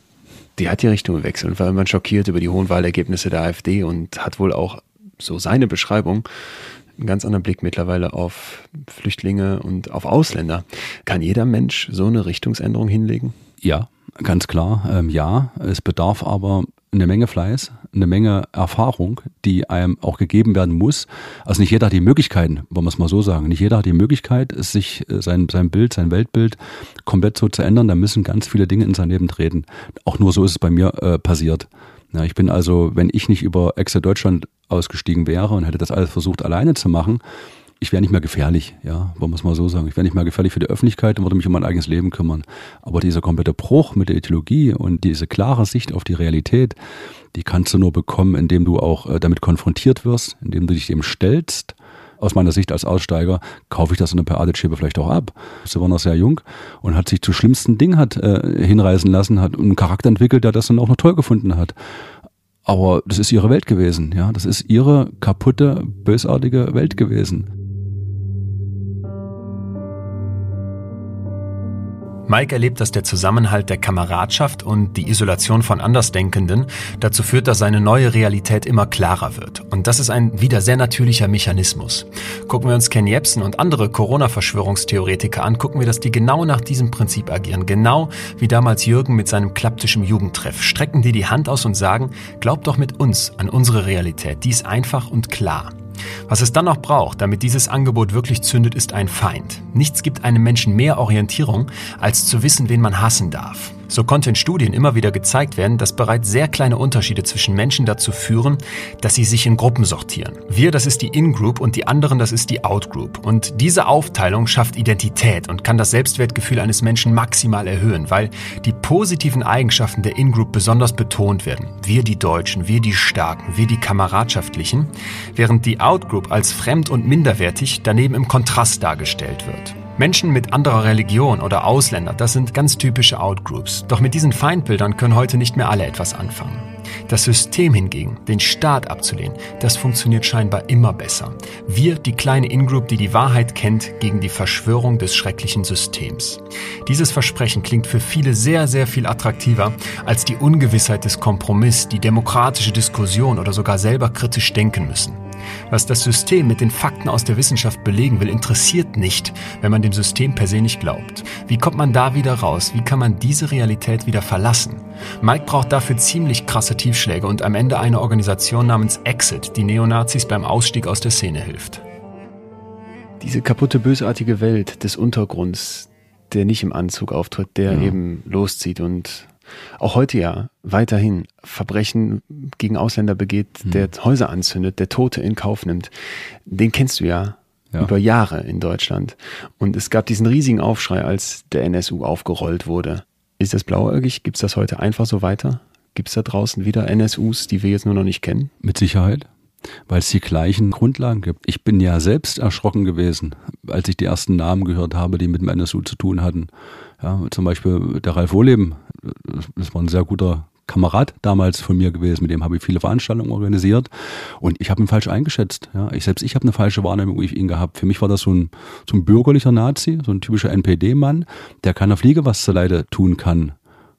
Die hat die Richtung gewechselt und war irgendwann schockiert über die hohen Wahlergebnisse der AfD und hat wohl auch so seine Beschreibung einen ganz anderen Blick mittlerweile auf Flüchtlinge und auf Ausländer. Kann jeder Mensch so eine Richtungsänderung hinlegen? Ja, Ganz klar, ähm, ja. Es bedarf aber eine Menge Fleiß, eine Menge Erfahrung, die einem auch gegeben werden muss. Also nicht jeder hat die Möglichkeiten, wollen wir es mal so sagen. Nicht jeder hat die Möglichkeit, sich äh, sein, sein Bild, sein Weltbild komplett so zu ändern. Da müssen ganz viele Dinge in sein Leben treten. Auch nur so ist es bei mir äh, passiert. Ja, ich bin also, wenn ich nicht über Exit Deutschland ausgestiegen wäre und hätte das alles versucht alleine zu machen, ich wäre nicht mehr gefährlich, ja, wollen wir es mal so sagen. Ich wäre nicht mehr gefährlich für die Öffentlichkeit und würde mich um mein eigenes Leben kümmern. Aber dieser komplette Bruch mit der Ideologie und diese klare Sicht auf die Realität, die kannst du nur bekommen, indem du auch äh, damit konfrontiert wirst, indem du dich dem stellst. Aus meiner Sicht als Aussteiger kaufe ich das in der Beate vielleicht auch ab. Sie war noch sehr jung und hat sich zu schlimmsten Dingen hat äh, hinreißen lassen, hat einen Charakter entwickelt, der das dann auch noch toll gefunden hat. Aber das ist ihre Welt gewesen, ja. Das ist ihre kaputte, bösartige Welt gewesen. Mike erlebt, dass der Zusammenhalt der Kameradschaft und die Isolation von Andersdenkenden dazu führt, dass seine neue Realität immer klarer wird. Und das ist ein wieder sehr natürlicher Mechanismus. Gucken wir uns Ken Jebsen und andere Corona-Verschwörungstheoretiker an, gucken wir, dass die genau nach diesem Prinzip agieren. Genau wie damals Jürgen mit seinem klapptischen Jugendtreff. Strecken die die Hand aus und sagen, glaubt doch mit uns an unsere Realität. Die ist einfach und klar. Was es dann noch braucht, damit dieses Angebot wirklich zündet, ist ein Feind. Nichts gibt einem Menschen mehr Orientierung, als zu wissen, wen man hassen darf. So konnte in Studien immer wieder gezeigt werden, dass bereits sehr kleine Unterschiede zwischen Menschen dazu führen, dass sie sich in Gruppen sortieren. Wir, das ist die In-Group und die anderen, das ist die Out-Group. Und diese Aufteilung schafft Identität und kann das Selbstwertgefühl eines Menschen maximal erhöhen, weil die positiven Eigenschaften der In-Group besonders betont werden. Wir die Deutschen, wir die Starken, wir die Kameradschaftlichen, während die Out-Group als fremd und minderwertig daneben im Kontrast dargestellt wird. Menschen mit anderer Religion oder Ausländer, das sind ganz typische Outgroups. Doch mit diesen Feindbildern können heute nicht mehr alle etwas anfangen. Das System hingegen, den Staat abzulehnen, das funktioniert scheinbar immer besser. Wir, die kleine Ingroup, die die Wahrheit kennt, gegen die Verschwörung des schrecklichen Systems. Dieses Versprechen klingt für viele sehr, sehr viel attraktiver als die Ungewissheit des Kompromiss, die demokratische Diskussion oder sogar selber kritisch denken müssen. Was das System mit den Fakten aus der Wissenschaft belegen will, interessiert nicht, wenn man dem System per se nicht glaubt. Wie kommt man da wieder raus? Wie kann man diese Realität wieder verlassen? Mike braucht dafür ziemlich krasse Tiefschläge und am Ende eine Organisation namens Exit, die Neonazis beim Ausstieg aus der Szene hilft. Diese kaputte, bösartige Welt des Untergrunds, der nicht im Anzug auftritt, der ja. eben loszieht und auch heute ja weiterhin Verbrechen gegen Ausländer begeht, mhm. der Häuser anzündet, der Tote in Kauf nimmt. Den kennst du ja, ja, über Jahre in Deutschland. Und es gab diesen riesigen Aufschrei, als der NSU aufgerollt wurde. Ist das blauäugig? Gibt es das heute einfach so weiter? Gibt es da draußen wieder NSUs, die wir jetzt nur noch nicht kennen? Mit Sicherheit weil es die gleichen Grundlagen gibt. Ich bin ja selbst erschrocken gewesen, als ich die ersten Namen gehört habe, die mit dem NSU zu tun hatten. Ja, zum Beispiel der Ralf Wohleben, das war ein sehr guter Kamerad damals von mir gewesen, mit dem habe ich viele Veranstaltungen organisiert und ich habe ihn falsch eingeschätzt. Ja, ich selbst, ich habe eine falsche Wahrnehmung über ihn gehabt. Für mich war das so ein, so ein bürgerlicher Nazi, so ein typischer NPD-Mann, der keiner Fliege was zur Leide tun kann.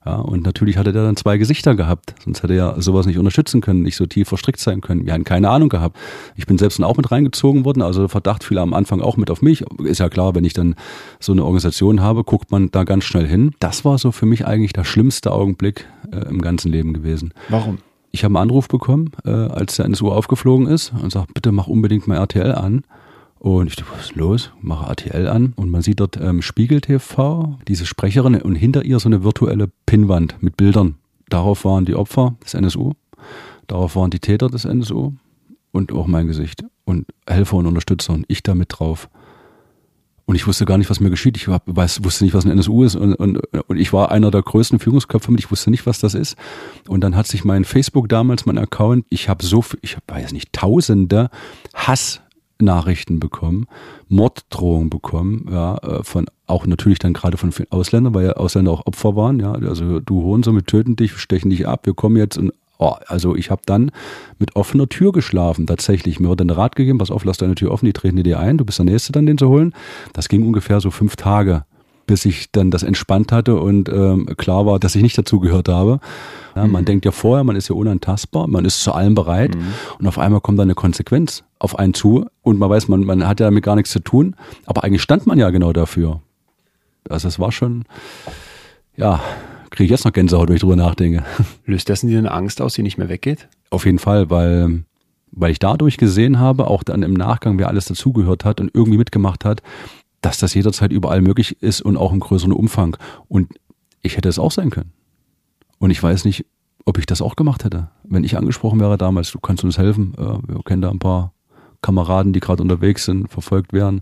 Ja, und natürlich hatte der dann zwei Gesichter gehabt. Sonst hätte er sowas nicht unterstützen können, nicht so tief verstrickt sein können. Wir hatten keine Ahnung gehabt. Ich bin selbst dann auch mit reingezogen worden. Also der Verdacht fiel am Anfang auch mit auf mich. Ist ja klar, wenn ich dann so eine Organisation habe, guckt man da ganz schnell hin. Das war so für mich eigentlich der schlimmste Augenblick äh, im ganzen Leben gewesen. Warum? Ich habe einen Anruf bekommen, äh, als der NSU aufgeflogen ist und sagt, bitte mach unbedingt mal RTL an. Und ich dachte, was ist los? Mache RTL an und man sieht dort ähm, Spiegel TV, diese Sprecherin und hinter ihr so eine virtuelle Pinnwand mit Bildern. Darauf waren die Opfer des NSU, darauf waren die Täter des NSU und auch mein Gesicht und Helfer und Unterstützer und ich da mit drauf. Und ich wusste gar nicht, was mir geschieht. Ich weiß, wusste nicht, was ein NSU ist. Und, und, und ich war einer der größten Führungsköpfe mit. Ich wusste nicht, was das ist. Und dann hat sich mein Facebook damals, mein Account, ich habe so, ich weiß nicht, tausende Hass Nachrichten bekommen, Morddrohungen bekommen, ja, äh, von auch natürlich dann gerade von Ausländern, weil ja Ausländer auch Opfer waren, ja, also du Hohensohn, wir töten dich, stechen dich ab, wir kommen jetzt und oh, also ich habe dann mit offener Tür geschlafen, tatsächlich. Mir wurde ein Rat gegeben, pass auf, lass deine Tür offen, die treten dir ein, du bist der Nächste dann, den zu holen. Das ging ungefähr so fünf Tage bis ich dann das entspannt hatte und ähm, klar war, dass ich nicht dazugehört habe. Ja, man mhm. denkt ja vorher, man ist ja unantastbar, man ist zu allem bereit mhm. und auf einmal kommt dann eine Konsequenz auf einen zu und man weiß, man, man hat ja damit gar nichts zu tun, aber eigentlich stand man ja genau dafür. Also es war schon, ja, kriege ich jetzt noch Gänsehaut, wenn ich drüber nachdenke. <laughs> Löst das in dir eine Angst aus, die nicht mehr weggeht? Auf jeden Fall, weil, weil ich dadurch gesehen habe, auch dann im Nachgang, wer alles dazugehört hat und irgendwie mitgemacht hat, dass das jederzeit überall möglich ist und auch im größeren Umfang. Und ich hätte es auch sein können. Und ich weiß nicht, ob ich das auch gemacht hätte, wenn ich angesprochen wäre damals. Du kannst uns helfen. Wir kennen da ein paar Kameraden, die gerade unterwegs sind, verfolgt werden.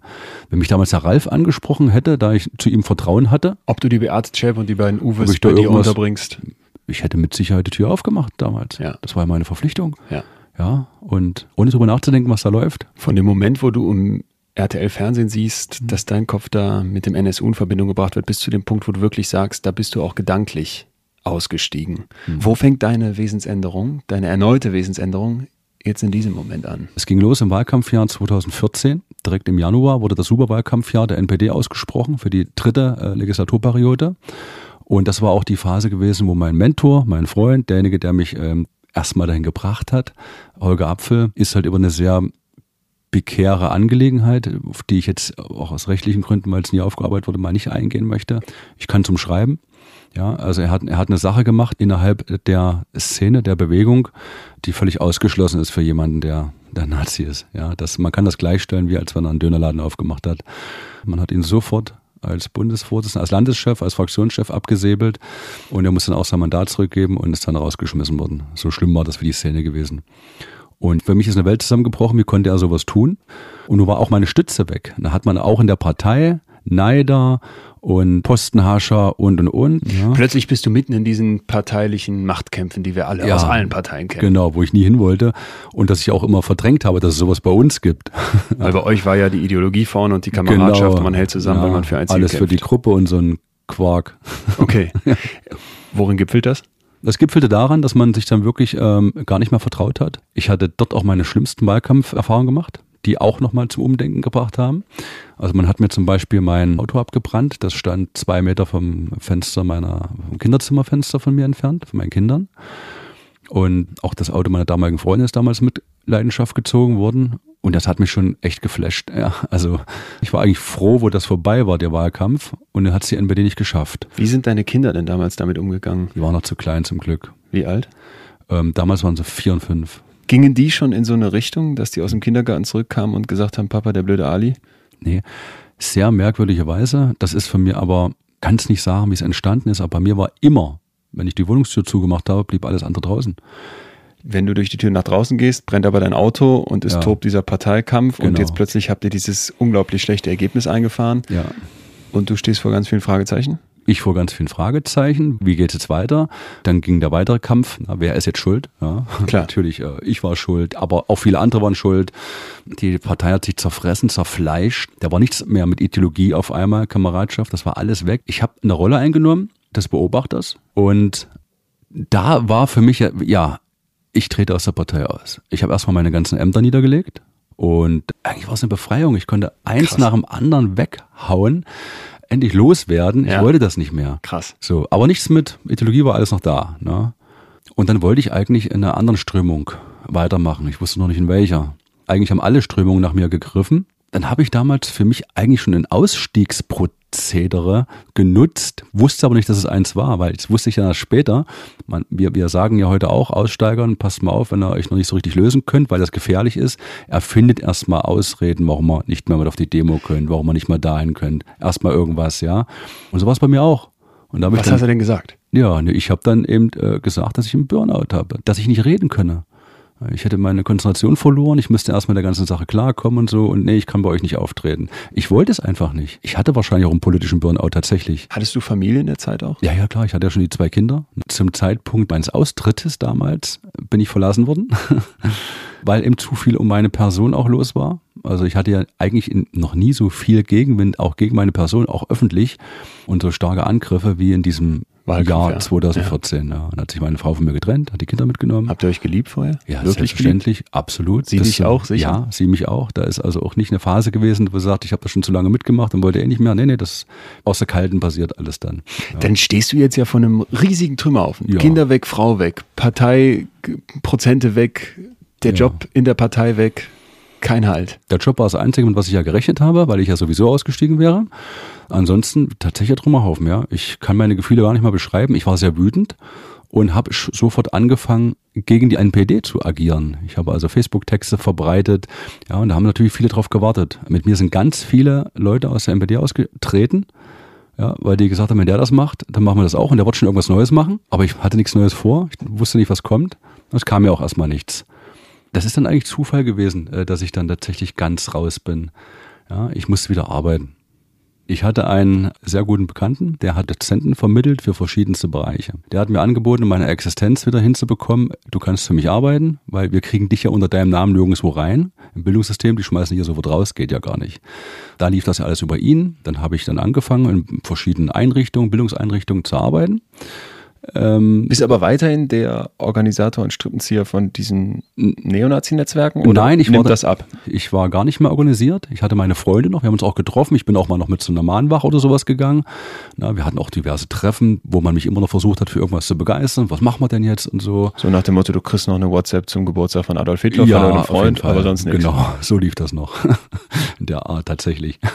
Wenn mich damals der Ralf angesprochen hätte, da ich zu ihm Vertrauen hatte. Ob du die Beate Chap und die beiden Uwes bei dir unterbringst? Ich hätte mit Sicherheit die Tür aufgemacht damals. Ja. Das war meine Verpflichtung. Ja. Ja, und ohne darüber nachzudenken, was da läuft. Von dem Moment, wo du um RTL Fernsehen siehst, mhm. dass dein Kopf da mit dem NSU in Verbindung gebracht wird, bis zu dem Punkt, wo du wirklich sagst, da bist du auch gedanklich ausgestiegen. Mhm. Wo fängt deine Wesensänderung, deine erneute Wesensänderung jetzt in diesem Moment an? Es ging los im Wahlkampfjahr 2014. Direkt im Januar wurde das Superwahlkampfjahr der NPD ausgesprochen für die dritte äh, Legislaturperiode. Und das war auch die Phase gewesen, wo mein Mentor, mein Freund, derjenige, der mich ähm, erstmal dahin gebracht hat, Holger Apfel, ist halt über eine sehr bekäre Angelegenheit, auf die ich jetzt auch aus rechtlichen Gründen, weil es nie aufgearbeitet wurde, mal nicht eingehen möchte. Ich kann zum Schreiben. Ja, also er hat, er hat eine Sache gemacht innerhalb der Szene, der Bewegung, die völlig ausgeschlossen ist für jemanden, der, der Nazi ist. Ja, das, man kann das gleichstellen, wie als wenn er einen Dönerladen aufgemacht hat. Man hat ihn sofort als Bundesvorsitzender, als Landeschef, als Fraktionschef abgesäbelt und er muss dann auch sein Mandat zurückgeben und ist dann rausgeschmissen worden. So schlimm war das für die Szene gewesen. Und für mich ist eine Welt zusammengebrochen, wie konnte er sowas tun? Und nun war auch meine Stütze weg. Da hat man auch in der Partei Neider und Postenhascher und und und. Ja. Plötzlich bist du mitten in diesen parteilichen Machtkämpfen, die wir alle ja, aus allen Parteien kennen. Genau, wo ich nie hin wollte und dass ich auch immer verdrängt habe, dass es sowas bei uns gibt. <laughs> Weil bei euch war ja die Ideologie vorne und die Kameradschaft genau, und man hält zusammen, ja, weil man für ein Ziel Alles kämpft. für die Gruppe und so ein Quark. Okay. <laughs> Worin gipfelt das? Das gipfelte daran, dass man sich dann wirklich ähm, gar nicht mehr vertraut hat. Ich hatte dort auch meine schlimmsten Wahlkampferfahrungen gemacht, die auch nochmal zum Umdenken gebracht haben. Also man hat mir zum Beispiel mein Auto abgebrannt. Das stand zwei Meter vom Fenster meiner, vom Kinderzimmerfenster von mir entfernt, von meinen Kindern. Und auch das Auto meiner damaligen Freundin ist damals mit Leidenschaft gezogen worden. Und das hat mich schon echt geflasht. Ja, also ich war eigentlich froh, wo das vorbei war, der Wahlkampf. Und dann hat es die NPD nicht geschafft. Wie sind deine Kinder denn damals damit umgegangen? Die waren noch zu klein zum Glück. Wie alt? Ähm, damals waren sie vier und fünf. Gingen die schon in so eine Richtung, dass die aus dem Kindergarten zurückkamen und gesagt haben, Papa, der blöde Ali? Nee, sehr merkwürdigerweise. Das ist von mir aber, kann es nicht sagen, wie es entstanden ist, aber bei mir war immer, wenn ich die Wohnungstür zugemacht habe, blieb alles andere draußen wenn du durch die Tür nach draußen gehst, brennt aber dein Auto und es ja. tobt dieser Parteikampf genau. und jetzt plötzlich habt ihr dieses unglaublich schlechte Ergebnis eingefahren. Ja. Und du stehst vor ganz vielen Fragezeichen? Ich vor ganz vielen Fragezeichen. Wie geht es jetzt weiter? Dann ging der weitere Kampf. Na, wer ist jetzt schuld? Ja, <laughs> Klar. Natürlich, äh, ich war schuld, aber auch viele andere waren schuld. Die Partei hat sich zerfressen, zerfleischt. Da war nichts mehr mit Ideologie auf einmal, Kameradschaft, das war alles weg. Ich habe eine Rolle eingenommen des Beobachters und da war für mich ja ich trete aus der Partei aus. Ich habe erstmal meine ganzen Ämter niedergelegt und eigentlich war es eine Befreiung. Ich konnte eins Krass. nach dem anderen weghauen, endlich loswerden. Ich ja. wollte das nicht mehr. Krass. So, aber nichts mit Ideologie war alles noch da. Ne? Und dann wollte ich eigentlich in einer anderen Strömung weitermachen. Ich wusste noch nicht in welcher. Eigentlich haben alle Strömungen nach mir gegriffen. Dann habe ich damals für mich eigentlich schon einen Ausstiegsprozess Prozedere genutzt, wusste aber nicht, dass es eins war, weil das wusste ich ja später. Man, wir, wir sagen ja heute auch Aussteigern, passt mal auf, wenn ihr euch noch nicht so richtig lösen könnt, weil das gefährlich ist. Erfindet erstmal Ausreden, warum man nicht mehr mit auf die Demo könnt, warum man nicht mal dahin könnt. Erstmal irgendwas, ja. Und so war es bei mir auch. Und Was dann, hast du denn gesagt? Ja, ich habe dann eben äh, gesagt, dass ich einen Burnout habe, dass ich nicht reden könne. Ich hätte meine Konzentration verloren, ich müsste erst mit der ganzen Sache klarkommen und so und nee, ich kann bei euch nicht auftreten. Ich wollte es einfach nicht. Ich hatte wahrscheinlich auch einen politischen Burnout tatsächlich. Hattest du Familie in der Zeit auch? Ja, ja, klar, ich hatte ja schon die zwei Kinder. Zum Zeitpunkt meines Austrittes damals bin ich verlassen worden, <laughs> weil eben zu viel um meine Person auch los war. Also ich hatte ja eigentlich noch nie so viel Gegenwind, auch gegen meine Person, auch öffentlich und so starke Angriffe wie in diesem Wahlkampf, ja. 2014. Ja. ja. Dann hat sich meine Frau von mir getrennt, hat die Kinder mitgenommen. Habt ihr euch geliebt vorher? Ja, Wirklich selbstverständlich, geliebt? absolut. Sie das, dich auch, sicher? Ja, sie mich auch. Da ist also auch nicht eine Phase gewesen, wo sie sagt, ich habe das schon zu lange mitgemacht und wollte eh nicht mehr. Nee, nee, das aus der Kalten passiert alles dann. Ja. Dann stehst du jetzt ja von einem riesigen Trümmerhaufen. Ja. Kinder weg, Frau weg, Partei, Prozente weg, der Job in der Partei weg kein Halt. Der Job war das Einzige, mit was ich ja gerechnet habe, weil ich ja sowieso ausgestiegen wäre. Ansonsten tatsächlich Trümmerhaufen, ja. Ich kann meine Gefühle gar nicht mal beschreiben. Ich war sehr wütend und habe sofort angefangen, gegen die NPD zu agieren. Ich habe also Facebook-Texte verbreitet, ja, und da haben natürlich viele drauf gewartet. Mit mir sind ganz viele Leute aus der NPD ausgetreten, ja, weil die gesagt haben, wenn der das macht, dann machen wir das auch und der wird schon irgendwas Neues machen. Aber ich hatte nichts Neues vor, ich wusste nicht, was kommt. Es kam ja auch erstmal nichts. Das ist dann eigentlich Zufall gewesen, äh, dass ich dann tatsächlich ganz raus bin. Ja, ich musste wieder arbeiten. Ich hatte einen sehr guten Bekannten, der hat Dozenten vermittelt für verschiedenste Bereiche. Der hat mir angeboten, meine Existenz wieder hinzubekommen. Du kannst für mich arbeiten, weil wir kriegen dich ja unter deinem Namen nirgendwo rein. Im Bildungssystem, die schmeißen hier sofort raus, geht ja gar nicht. Da lief das ja alles über ihn. Dann habe ich dann angefangen, in verschiedenen Einrichtungen, Bildungseinrichtungen zu arbeiten. Ähm, Bist aber weiterhin der Organisator und Strippenzieher von diesen Neonazi-Netzwerken? Nein, ich war, das ab? Ich war gar nicht mehr organisiert. Ich hatte meine Freunde noch. Wir haben uns auch getroffen. Ich bin auch mal noch mit zu einer Mahnwache oder sowas gegangen. Na, wir hatten auch diverse Treffen, wo man mich immer noch versucht hat, für irgendwas zu begeistern. Was machen wir denn jetzt und so. So nach dem Motto, du kriegst noch eine WhatsApp zum Geburtstag von Adolf Hitler ja, von einem Freund, aber sonst nichts. Genau, <laughs> so lief das noch. <laughs> In der Art tatsächlich. <laughs>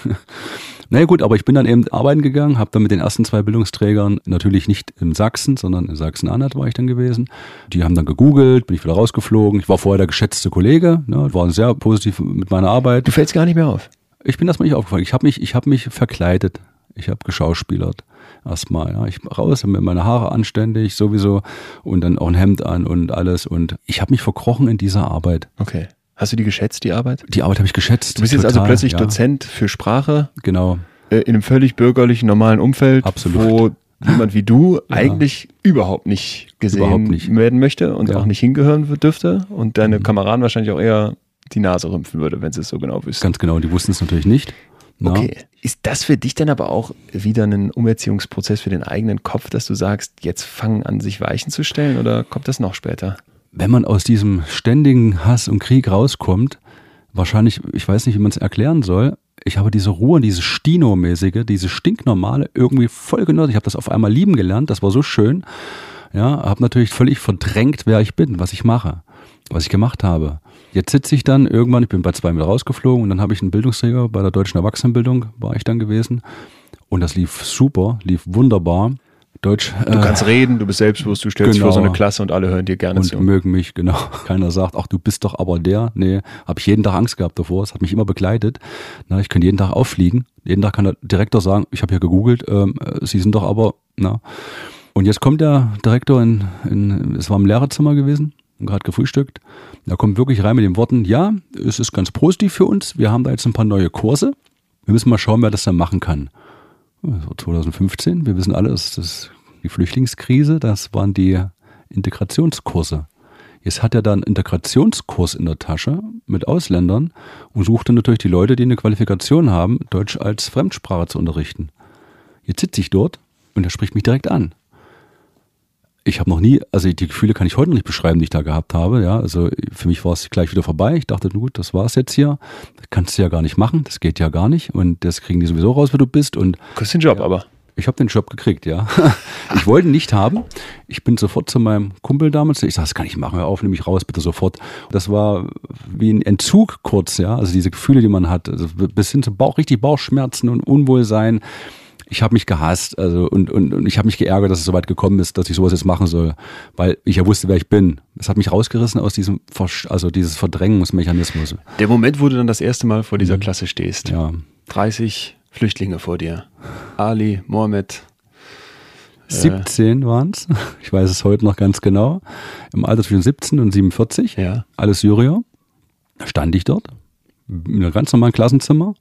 Naja gut, aber ich bin dann eben arbeiten gegangen, habe dann mit den ersten zwei Bildungsträgern, natürlich nicht in Sachsen, sondern in Sachsen-Anhalt war ich dann gewesen. Die haben dann gegoogelt, bin ich wieder rausgeflogen. Ich war vorher der geschätzte Kollege, ne, war sehr positiv mit meiner Arbeit. Du fällst gar nicht mehr auf? Ich bin erstmal nicht aufgefallen. Ich habe mich, ich habe mich verkleidet. Ich habe geschauspielert. Erstmal, ja. Ich raus, habe mir meine Haare anständig sowieso und dann auch ein Hemd an und alles. Und ich habe mich verkrochen in dieser Arbeit. Okay. Hast du die geschätzt, die Arbeit? Die Arbeit habe ich geschätzt. Du bist jetzt also plötzlich ja. Dozent für Sprache. Genau. Äh, in einem völlig bürgerlichen, normalen Umfeld. Absolut. Wo jemand wie du ja. eigentlich überhaupt nicht gesehen überhaupt nicht. werden möchte und ja. auch nicht hingehören dürfte und deine mhm. Kameraden wahrscheinlich auch eher die Nase rümpfen würde, wenn sie es so genau wüssten. Ganz genau, die wussten es natürlich nicht. Na? Okay. Ist das für dich dann aber auch wieder ein Umerziehungsprozess für den eigenen Kopf, dass du sagst, jetzt fangen an, sich Weichen zu stellen oder kommt das noch später? Wenn man aus diesem ständigen Hass und Krieg rauskommt, wahrscheinlich, ich weiß nicht, wie man es erklären soll, ich habe diese Ruhe, diese Stino-mäßige, diese stinknormale irgendwie voll genossen. Ich habe das auf einmal lieben gelernt, das war so schön. Ja, habe natürlich völlig verdrängt, wer ich bin, was ich mache, was ich gemacht habe. Jetzt sitze ich dann irgendwann, ich bin bei zwei mit rausgeflogen und dann habe ich einen Bildungsträger bei der Deutschen Erwachsenenbildung, war ich dann gewesen. Und das lief super, lief wunderbar. Deutsch. Du kannst äh, reden, du bist selbstbewusst, du stellst genau. vor so eine Klasse und alle hören dir gerne und zu. Und mögen mich, genau. <laughs> Keiner sagt, ach, du bist doch aber der. Nee, habe ich jeden Tag Angst gehabt davor. Es hat mich immer begleitet. Na, ich könnte jeden Tag auffliegen. Jeden Tag kann der Direktor sagen, ich habe hier gegoogelt, ähm, Sie sind doch aber, na. Und jetzt kommt der Direktor in, in es war im Lehrerzimmer gewesen und gerade gefrühstückt. Da kommt wirklich rein mit den Worten, ja, es ist ganz positiv für uns. Wir haben da jetzt ein paar neue Kurse. Wir müssen mal schauen, wer das dann machen kann. Das war 2015. Wir wissen alle, das ist die Flüchtlingskrise. Das waren die Integrationskurse. Jetzt hat er da einen Integrationskurs in der Tasche mit Ausländern und suchte natürlich die Leute, die eine Qualifikation haben, Deutsch als Fremdsprache zu unterrichten. Jetzt sitze ich dort und er spricht mich direkt an ich habe noch nie, also die Gefühle kann ich heute noch nicht beschreiben, die ich da gehabt habe. Ja, also für mich war es gleich wieder vorbei. Ich dachte, gut, das war es jetzt hier. Das kannst du ja gar nicht machen. Das geht ja gar nicht. Und das kriegen die sowieso raus, wer du bist. Und du kriegst den Job ja, aber. Ich habe den Job gekriegt, ja. <laughs> Ich wollte ihn nicht haben. Ich bin sofort zu meinem Kumpel damals. Ich sage, das kann ich machen. Hör auf, nehme mich raus, bitte sofort. Das war wie ein Entzug kurz, ja. Also diese Gefühle, die man hat, also bis hin zu Bauch, richtig Bauchschmerzen und Unwohlsein ich habe mich gehasst also und, und, und ich habe mich geärgert, dass es so weit gekommen ist, dass ich sowas jetzt machen soll, weil ich ja wusste, wer ich bin. Das hat mich rausgerissen aus diesem, also dieses Verdrängungsmechanismus. Der Moment, wo du dann das erste Mal vor dieser mhm. Klasse stehst. Ja. 30 Flüchtlinge vor dir. Ali, Mohammed. 17 äh, waren es. <laughs> Ich weiß es heute noch ganz genau. Im Alter zwischen 17 und 47. Ja. Alles Syrier. Da stand ich dort. In einem ganz normalen Klassenzimmer.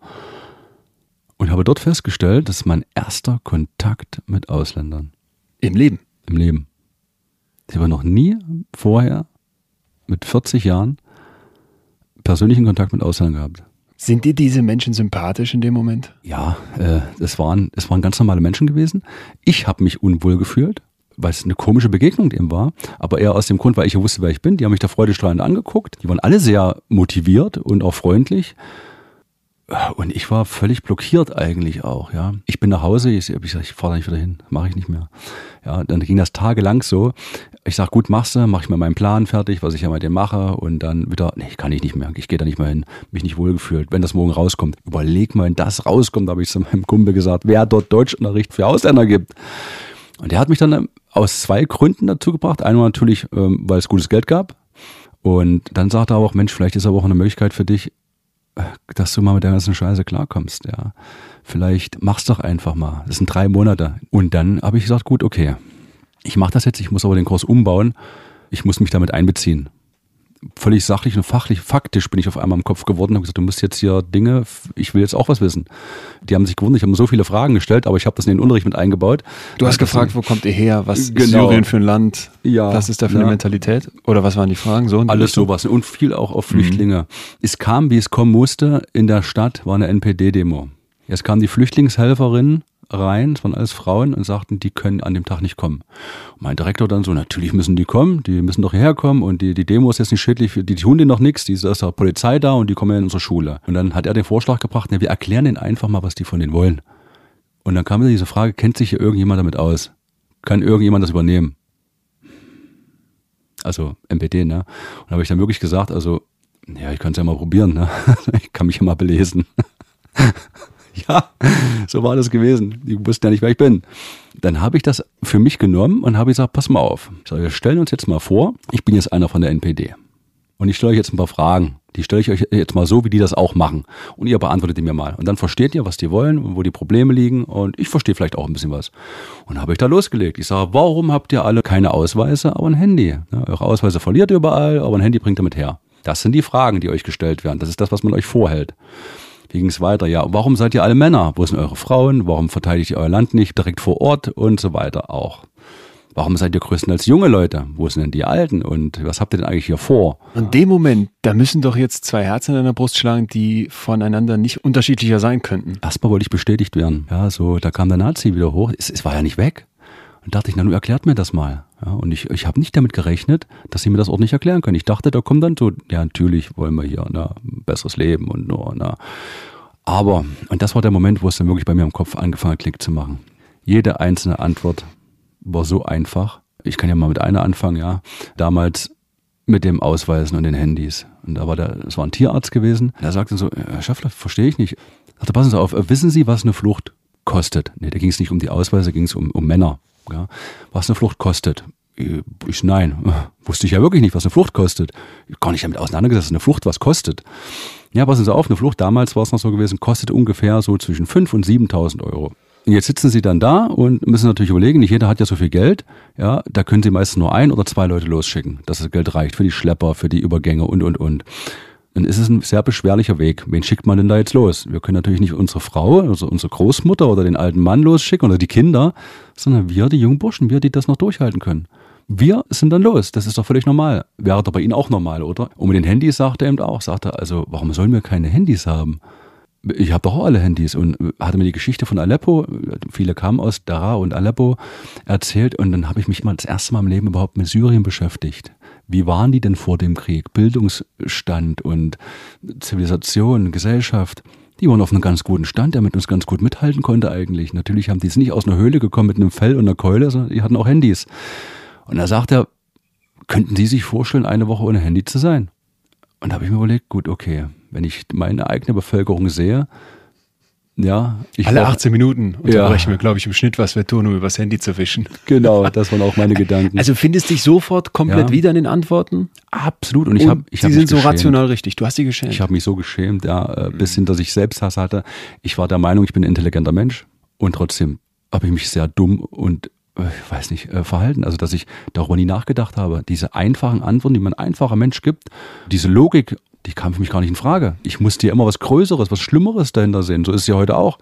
Und habe dort festgestellt, das ist mein erster Kontakt mit Ausländern. Im Leben? Im Leben. Ich habe noch nie vorher mit 40 Jahren persönlichen Kontakt mit Ausländern gehabt. Sind dir diese Menschen sympathisch in dem Moment? Ja, äh, es, waren, es waren ganz normale Menschen gewesen. Ich habe mich unwohl gefühlt, weil es eine komische Begegnung eben war, aber eher aus dem Grund, weil ich ja wusste, wer ich bin. Die haben mich da freudestrahlend angeguckt. Die waren alle sehr motiviert und auch freundlich. Und ich war völlig blockiert eigentlich auch, ja. Ich bin nach Hause, ich, ich sag, ich fahre da nicht wieder hin, mache ich nicht mehr. Ja, dann ging das tagelang so. Ich sag, gut, machst du, mach ich mir meinen Plan fertig, was ich ja mit dem mache und dann wieder, nee, kann ich nicht mehr, ich gehe da nicht mehr hin, mich nicht wohlgefühlt. Wenn das morgen rauskommt, überleg mal, wenn das rauskommt, habe ich zu meinem Kumpel gesagt, wer dort Deutschunterricht für Ausländer gibt. Und der hat mich dann ähm, aus zwei Gründen dazu gebracht. Einmal natürlich, ähm, weil es gutes Geld gab. Und dann sagte er auch, Mensch, vielleicht ist aber auch eine Möglichkeit für dich, dass du mal mit der ganzen Scheiße klarkommst, ja. Vielleicht mach's doch einfach mal. Das sind drei Monate. Und dann habe ich gesagt, gut, okay, ich mache das jetzt, ich muss aber den Kurs umbauen. Ich muss mich damit einbeziehen völlig sachlich und fachlich, faktisch bin ich auf einmal im Kopf geworden und habe gesagt, du musst jetzt hier Dinge, ich will jetzt auch was wissen. Die haben sich gewundert, ich habe so viele Fragen gestellt, aber ich habe das in den Unterricht mit eingebaut. Du hast gefragt, wo kommt ihr her? Was genau. ist Syrien für ein Land? Ja, was ist da für ja. eine Mentalität? Oder was waren die Fragen? So Alles sowas und viel auch auf Flüchtlinge. Mhm. Es kam, wie es kommen musste, in der Stadt war eine NPD-Demo. Jetzt kam die Flüchtlingshelferin rein, es waren alles Frauen und sagten, die können an dem Tag nicht kommen. Und mein Direktor dann so, natürlich müssen die kommen, die müssen doch hierher kommen und die, die Demo ist jetzt nicht schädlich, die, die tun denen noch nichts, die ist der Polizei da und die kommen ja in unsere Schule. Und dann hat er den Vorschlag gebracht, ja, wir erklären denen einfach mal, was die von denen wollen. Und dann kam diese Frage, kennt sich hier irgendjemand damit aus? Kann irgendjemand das übernehmen? Also MPD, ne? Und habe ich dann wirklich gesagt, also, ja, ich kann es ja mal probieren, ne? <laughs> Ich kann mich ja mal belesen. <laughs> <laughs> ja, so war das gewesen. Die wussten ja nicht, wer ich bin. Dann habe ich das für mich genommen und habe gesagt, pass mal auf. Ich sage, wir stellen uns jetzt mal vor, ich bin jetzt einer von der NPD. Und ich stelle euch jetzt ein paar Fragen. Die stelle ich euch jetzt mal so, wie die das auch machen. Und ihr beantwortet die mir mal. Und dann versteht ihr, was die wollen und wo die Probleme liegen. Und ich verstehe vielleicht auch ein bisschen was. Und habe ich da losgelegt. Ich sage, warum habt ihr alle keine Ausweise, aber ein Handy? Ja, eure Ausweise verliert ihr überall, aber ein Handy bringt ihr mit her. Das sind die Fragen, die euch gestellt werden. Das ist das, was man euch vorhält. Wie ging es weiter? Ja, warum seid ihr alle Männer? Wo sind eure Frauen? Warum verteidigt ihr euer Land nicht direkt vor Ort und so weiter auch? warum seid ihr größtenteils junge Leute? Wo sind denn die Alten? Und was habt ihr denn eigentlich hier vor? In dem Moment, da müssen doch jetzt zwei Herzen in deiner Brust schlagen, die voneinander nicht unterschiedlicher sein könnten. Erstmal wollte ich bestätigt werden. Ja, so, da kam der Nazi wieder hoch. Es, es war ja nicht weg. Und dachte ich, na, nun erklärt mir das mal. Ja, und ich, ich habe nicht damit gerechnet, dass sie mir das ordentlich erklären können. Ich dachte, da kommt dann so, ja, natürlich wollen wir hier na, ein besseres Leben und nur, na. Aber, und das war der Moment, wo es dann wirklich bei mir im Kopf angefangen hat, Klick zu machen. Jede einzelne Antwort war so einfach. Ich kann ja mal mit einer anfangen, ja. Damals mit dem Ausweisen und den Handys. Und da war der, das war ein Tierarzt gewesen. Der sagte so, Herr Schäffler, verstehe ich nicht. Sagte, passen Sie auf, wissen Sie, was eine Flucht kostet? Nee, da ging es nicht um die Ausweise, ging es um, um Männer. Ja. Was eine Flucht kostet? Ich, nein, <laughs> wusste ich ja wirklich nicht, was eine Flucht kostet. Gar nicht damit auseinandergesetzt, dass eine Flucht was kostet. Ja, passen Sie auf, eine Flucht, damals war es noch so gewesen, kostet ungefähr so zwischen 5.000 und 7.000 Euro. Und jetzt sitzen Sie dann da und müssen natürlich überlegen, nicht jeder hat ja so viel Geld. Ja, da können Sie meistens nur ein oder zwei Leute losschicken, dass das Geld reicht für die Schlepper, für die Übergänge und, und, und. Dann ist es ein sehr beschwerlicher Weg. Wen schickt man denn da jetzt los? Wir können natürlich nicht unsere Frau, also unsere Großmutter oder den alten Mann losschicken oder die Kinder, sondern wir, die jungen Burschen, wir, die das noch durchhalten können. Wir sind dann los. Das ist doch völlig normal. Wäre doch bei Ihnen auch normal, oder? Und mit den Handys sagt er eben auch, sagt er, also warum sollen wir keine Handys haben? ich habe doch auch alle Handys und hatte mir die Geschichte von Aleppo, viele kamen aus Dara und Aleppo, erzählt und dann habe ich mich immer das erste Mal im Leben überhaupt mit Syrien beschäftigt. Wie waren die denn vor dem Krieg? Bildungsstand und Zivilisation, Gesellschaft. Die waren auf einem ganz guten Stand, der mit uns ganz gut mithalten konnte eigentlich. Natürlich haben die es nicht aus einer Höhle gekommen mit einem Fell und einer Keule, sondern die hatten auch Handys. Und da sagt er, könnten Sie sich vorstellen, eine Woche ohne Handy zu sein? Und da habe ich mir überlegt, gut, okay, wenn ich meine eigene Bevölkerung sehe, ja, ich Alle 18 Minuten unterbrechen ja. wir, glaube ich, im Schnitt, was wir tun, um übers Handy zu wischen. Genau, <laughs> das waren auch meine Gedanken. Also findest dich sofort komplett ja. wieder in den Antworten? Absolut. Und ich habe, ich Sie hab sind so geschämt. rational richtig. Du hast dich geschämt. Ich habe mich so geschämt, ja, äh, bis hin, dass ich Selbsthass hatte. Ich war der Meinung, ich bin ein intelligenter Mensch und trotzdem habe ich mich sehr dumm und ich äh, weiß nicht, äh, verhalten. Also, dass ich darüber nie nachgedacht habe. Diese einfachen Antworten, die man ein einfacher Mensch gibt, diese Logik, die kam für mich gar nicht in Frage. Ich musste ja immer was Größeres, was Schlimmeres dahinter sehen. So ist es ja heute auch.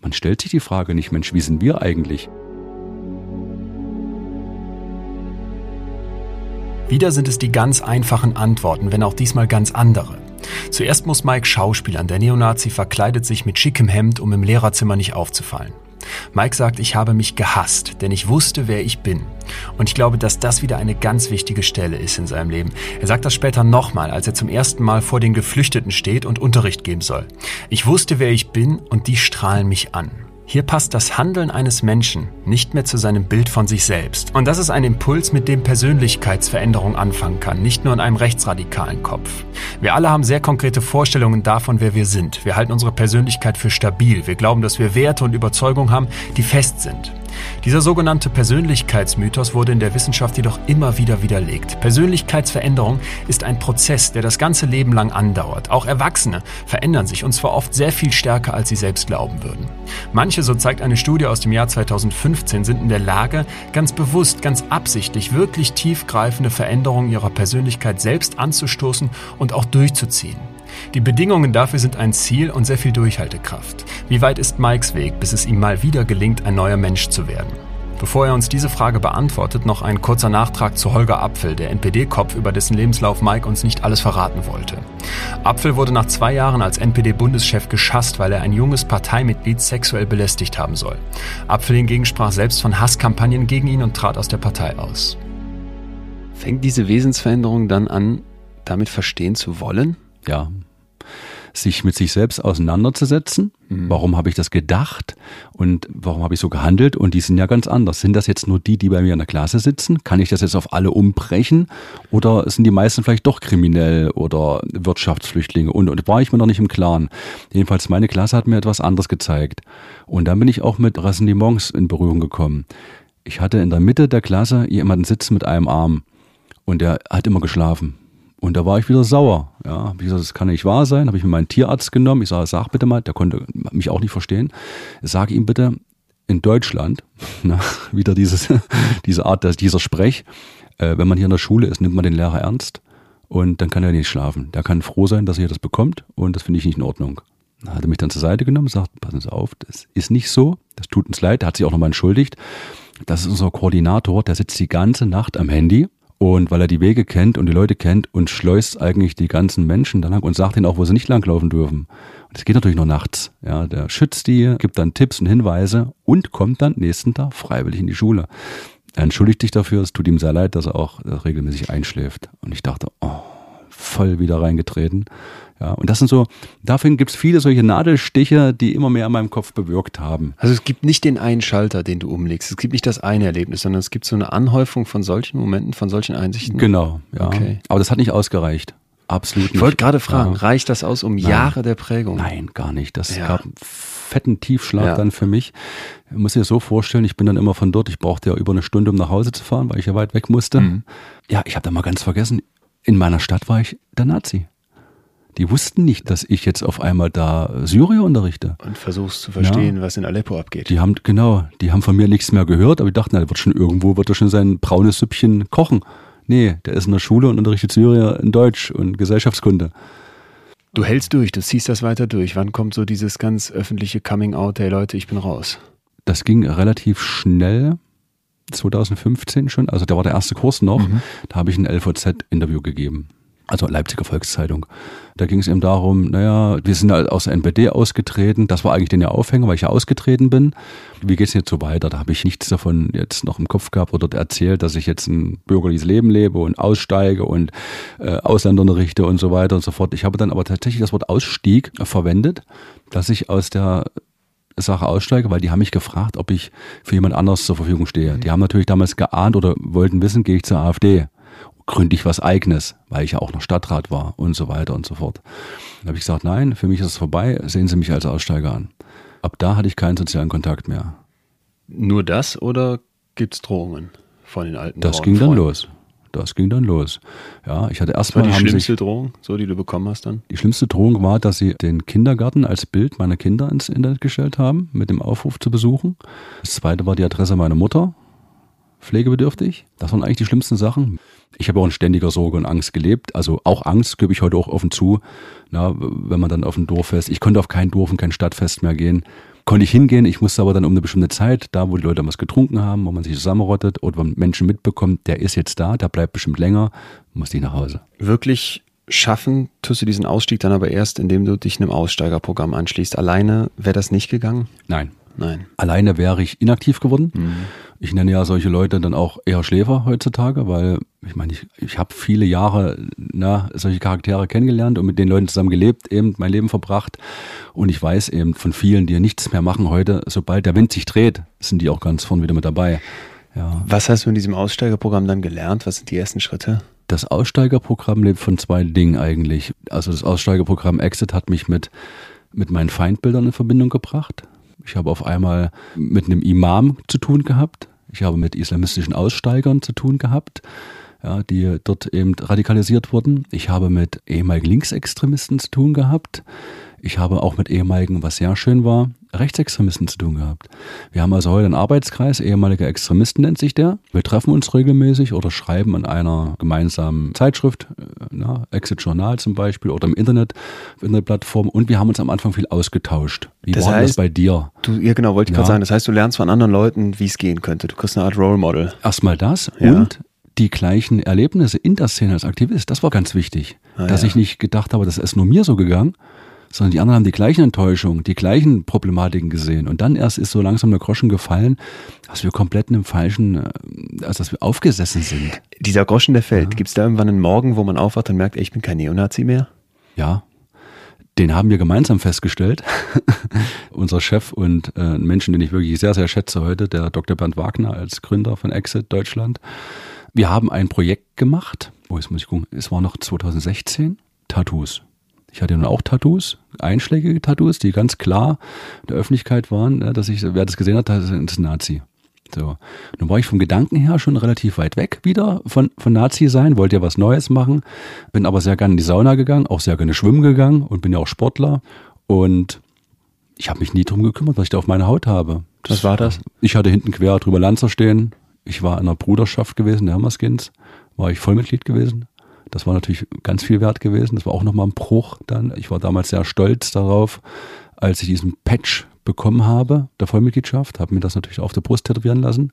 Man stellt sich die Frage nicht, Mensch, wie sind wir eigentlich? Wieder sind es die ganz einfachen Antworten, wenn auch diesmal ganz andere. Zuerst muss Mike schauspielern. Der Neonazi verkleidet sich mit schickem Hemd, um im Lehrerzimmer nicht aufzufallen. Mike sagt, ich habe mich gehasst, denn ich wusste, wer ich bin. Und ich glaube, dass das wieder eine ganz wichtige Stelle ist in seinem Leben. Er sagt das später nochmal, als er zum ersten Mal vor den Geflüchteten steht und Unterricht geben soll. Ich wusste, wer ich bin und die strahlen mich an. Hier passt das Handeln eines Menschen nicht mehr zu seinem Bild von sich selbst. Und das ist ein Impuls, mit dem Persönlichkeitsveränderung anfangen kann, nicht nur in einem rechtsradikalen Kopf. Wir alle haben sehr konkrete Vorstellungen davon, wer wir sind. Wir halten unsere Persönlichkeit für stabil. Wir glauben, dass wir Werte und Überzeugungen haben, die fest sind. Dieser sogenannte Persönlichkeitsmythos wurde in der Wissenschaft jedoch immer wieder widerlegt. Persönlichkeitsveränderung ist ein Prozess, der das ganze Leben lang andauert. Auch Erwachsene verändern sich und zwar oft sehr viel stärker, als sie selbst glauben würden. Manche, so zeigt eine Studie aus dem Jahr 2015, sind in der Lage, ganz bewusst, ganz absichtlich wirklich tiefgreifende Veränderungen ihrer Persönlichkeit selbst anzustoßen und auch durchzuziehen. Die Bedingungen dafür sind ein Ziel und sehr viel Durchhaltekraft. Wie weit ist Mikes Weg, bis es ihm mal wieder gelingt, ein neuer Mensch zu werden? Bevor er uns diese Frage beantwortet, noch ein kurzer Nachtrag zu Holger Apfel, der NPD-Kopf, über dessen Lebenslauf Mike uns nicht alles verraten wollte. Apfel wurde nach zwei Jahren als NPD-Bundeschef geschasst, weil er ein junges Parteimitglied sexuell belästigt haben soll. Apfel hingegen sprach selbst von Hasskampagnen gegen ihn und trat aus der Partei aus. Fängt diese Wesensveränderung dann an, damit verstehen zu wollen? Ja, sich mit sich selbst auseinanderzusetzen. Mhm. Warum habe ich das gedacht und warum habe ich so gehandelt? Und die sind ja ganz anders. Sind das jetzt nur die, die bei mir in der Klasse sitzen? Kann ich das jetzt auf alle umbrechen? Oder sind die meisten vielleicht doch kriminell oder Wirtschaftsflüchtlinge? Und, und war ich mir noch nicht im Klaren. Jedenfalls meine Klasse hat mir etwas anderes gezeigt. Und dann bin ich auch mit Ressentiments in Berührung gekommen. Ich hatte in der Mitte der Klasse jemanden sitzen mit einem Arm. Und der hat immer geschlafen. Und da war ich wieder sauer. Ja, habe ich gesagt, das kann nicht wahr sein. Habe ich mir meinen Tierarzt genommen. Ich sage, sag bitte mal, der konnte mich auch nicht verstehen. Sag ihm bitte, in Deutschland, <laughs> na, wieder dieses, <laughs> diese Art, dieser Sprech, äh, wenn man hier in der Schule ist, nimmt man den Lehrer ernst und dann kann er nicht schlafen. Der kann froh sein, dass er das bekommt und das finde ich nicht in Ordnung. Dann hat er mich dann zur Seite genommen sagt, passen Sie auf, das ist nicht so, das tut uns leid, er hat sich auch nochmal entschuldigt. Das ist unser Koordinator, der sitzt die ganze Nacht am Handy und weil er die Wege kennt und die Leute kennt und schleust eigentlich die ganzen Menschen dann lang und sagt ihnen auch, wo sie nicht langlaufen dürfen. Und das geht natürlich nur nachts. Ja, der schützt die, gibt dann Tipps und Hinweise und kommt dann nächsten Tag freiwillig in die Schule. Er entschuldigt sich dafür, es tut ihm sehr leid, dass er auch regelmäßig einschläft. Und ich dachte, oh, voll wieder reingetreten. Ja, und das sind so, dafür gibt es viele solche Nadelstiche, die immer mehr in meinem Kopf bewirkt haben. Also es gibt nicht den einen Schalter, den du umlegst. Es gibt nicht das eine Erlebnis, sondern es gibt so eine Anhäufung von solchen Momenten, von solchen Einsichten. Genau, ja. Okay. Aber das hat nicht ausgereicht. Absolut nicht. Ich wollte gerade fragen, ja. reicht das aus um Nein. Jahre der Prägung? Nein, gar nicht. Das ja. gab einen fetten Tiefschlag ja. dann für mich. Ich muss dir so vorstellen, ich bin dann immer von dort, ich brauchte ja über eine Stunde, um nach Hause zu fahren, weil ich ja weit weg musste. Mhm. Ja, ich habe da mal ganz vergessen, in meiner Stadt war ich der Nazi. Die wussten nicht, dass ich jetzt auf einmal da Syrier unterrichte. Und versuchst zu verstehen, ja. was in Aleppo abgeht. Die haben, genau, die haben von mir nichts mehr gehört, aber ich dachte, na, der wird schon irgendwo, wird er schon sein braunes Süppchen kochen. Nee, der ist in der Schule und unterrichtet Syrier in Deutsch und Gesellschaftskunde. Du hältst durch, du ziehst das weiter durch. Wann kommt so dieses ganz öffentliche Coming Out, hey Leute, ich bin raus? Das ging relativ schnell. 2015 schon, also da war der erste Kurs noch, mhm. da habe ich ein LVZ-Interview gegeben. Also Leipziger Volkszeitung. Da ging es eben darum, naja, wir sind halt aus der NPD ausgetreten. Das war eigentlich den ja Aufhänger, weil ich ja ausgetreten bin. Wie geht's jetzt so weiter? Da habe ich nichts davon jetzt noch im Kopf gehabt oder erzählt, dass ich jetzt ein bürgerliches Leben lebe und aussteige und äh, Ausländer unterrichte und so weiter und so fort. Ich habe dann aber tatsächlich das Wort Ausstieg verwendet, dass ich aus der Sache aussteige, weil die haben mich gefragt, ob ich für jemand anderes zur Verfügung stehe. Mhm. Die haben natürlich damals geahnt oder wollten wissen, gehe ich zur AfD gründe ich was eigenes, weil ich ja auch noch Stadtrat war und so weiter und so fort. Dann habe ich gesagt, nein, für mich ist es vorbei, sehen Sie mich als Aussteiger an. Ab da hatte ich keinen sozialen Kontakt mehr. Nur das oder gibt es Drohungen von den alten Das ging dann los. Das ging dann los. Ja, ich hatte erstmal. Die schlimmste Drohung, so die du bekommen hast dann? Die schlimmste Drohung war, dass sie den Kindergarten als Bild meiner Kinder ins Internet gestellt haben, mit dem Aufruf zu besuchen. Das zweite war die Adresse meiner Mutter, pflegebedürftig. Das waren eigentlich die schlimmsten Sachen. Ich habe auch in ständiger Sorge und Angst gelebt. Also auch Angst gebe ich heute auch offen zu. Na, wenn man dann auf ein Dorffest, ich konnte auf kein Dorf und kein Stadtfest mehr gehen. Konnte ich hingehen, ich musste aber dann um eine bestimmte Zeit, da wo die Leute was getrunken haben, wo man sich zusammenrottet oder man Menschen mitbekommt, der ist jetzt da, der bleibt bestimmt länger, musste ich nach Hause. Wirklich schaffen tust du diesen Ausstieg dann aber erst, indem du dich einem Aussteigerprogramm anschließt. Alleine wäre das nicht gegangen? Nein. Nein. Alleine wäre ich inaktiv geworden. Mhm. Ich nenne ja solche Leute dann auch eher Schläfer heutzutage, weil ich meine, ich, ich habe viele Jahre na, solche Charaktere kennengelernt und mit den Leuten zusammen gelebt, eben mein Leben verbracht. Und ich weiß eben von vielen, die nichts mehr machen heute, sobald der Wind sich dreht, sind die auch ganz vorne wieder mit dabei. Ja. Was hast du in diesem Aussteigerprogramm dann gelernt? Was sind die ersten Schritte? Das Aussteigerprogramm lebt von zwei Dingen eigentlich. Also das Aussteigerprogramm Exit hat mich mit, mit meinen Feindbildern in Verbindung gebracht. Ich habe auf einmal mit einem Imam zu tun gehabt. Ich habe mit islamistischen Aussteigern zu tun gehabt, ja, die dort eben radikalisiert wurden. Ich habe mit ehemaligen Linksextremisten zu tun gehabt. Ich habe auch mit ehemaligen, was sehr schön war, Rechtsextremisten zu tun gehabt. Wir haben also heute einen Arbeitskreis, ehemalige Extremisten nennt sich der. Wir treffen uns regelmäßig oder schreiben an einer gemeinsamen Zeitschrift, äh, na, Exit Journal zum Beispiel oder im Internet, auf Internetplattform und wir haben uns am Anfang viel ausgetauscht. Wie das war heißt, das bei dir? Du, ja genau, wollte ich ja. gerade sagen. Das heißt, du lernst von anderen Leuten, wie es gehen könnte. Du kriegst eine Art Role Model. Erstmal das ja. und die gleichen Erlebnisse in der Szene als Aktivist. Das war ganz wichtig. Ah, dass ja. ich nicht gedacht habe, das ist nur mir so gegangen, sondern die anderen haben die gleichen Enttäuschungen, die gleichen Problematiken gesehen. Und dann erst ist so langsam der Groschen gefallen, dass wir komplett in dem falschen, äh, also dass wir aufgesessen sind. Dieser Groschen, der fällt. Ja. Gibt es da irgendwann einen Morgen, wo man aufwacht und merkt, ey, ich bin kein Neonazi mehr? Ja. Den haben wir gemeinsam festgestellt. <laughs> Unser Chef und äh, ein Menschen, den ich wirklich sehr, sehr schätze heute, der Dr. Bernd Wagner als Gründer von Exit Deutschland. Wir haben ein Projekt gemacht. Oh, jetzt muss ich gucken. Es war noch 2016. Tattoos. Ich hatte nun auch Tattoos, einschlägige Tattoos, die ganz klar in der Öffentlichkeit waren, ne, dass ich, wer das gesehen hat, das ist ein Nazi. So. Nun war ich vom Gedanken her schon relativ weit weg wieder von, von Nazi sein, wollte ja was Neues machen, bin aber sehr gerne in die Sauna gegangen, auch sehr gerne schwimmen gegangen und bin ja auch Sportler. Und ich habe mich nie drum gekümmert, was ich da auf meiner Haut habe. Das was war das? Ich hatte hinten quer drüber Lanzer stehen. Ich war in einer Bruderschaft gewesen, der Hammerskins. War ich Vollmitglied gewesen. Das war natürlich ganz viel wert gewesen. Das war auch nochmal ein Bruch dann. Ich war damals sehr stolz darauf, als ich diesen Patch bekommen habe, der Vollmitgliedschaft, habe mir das natürlich auf der Brust tätowieren lassen.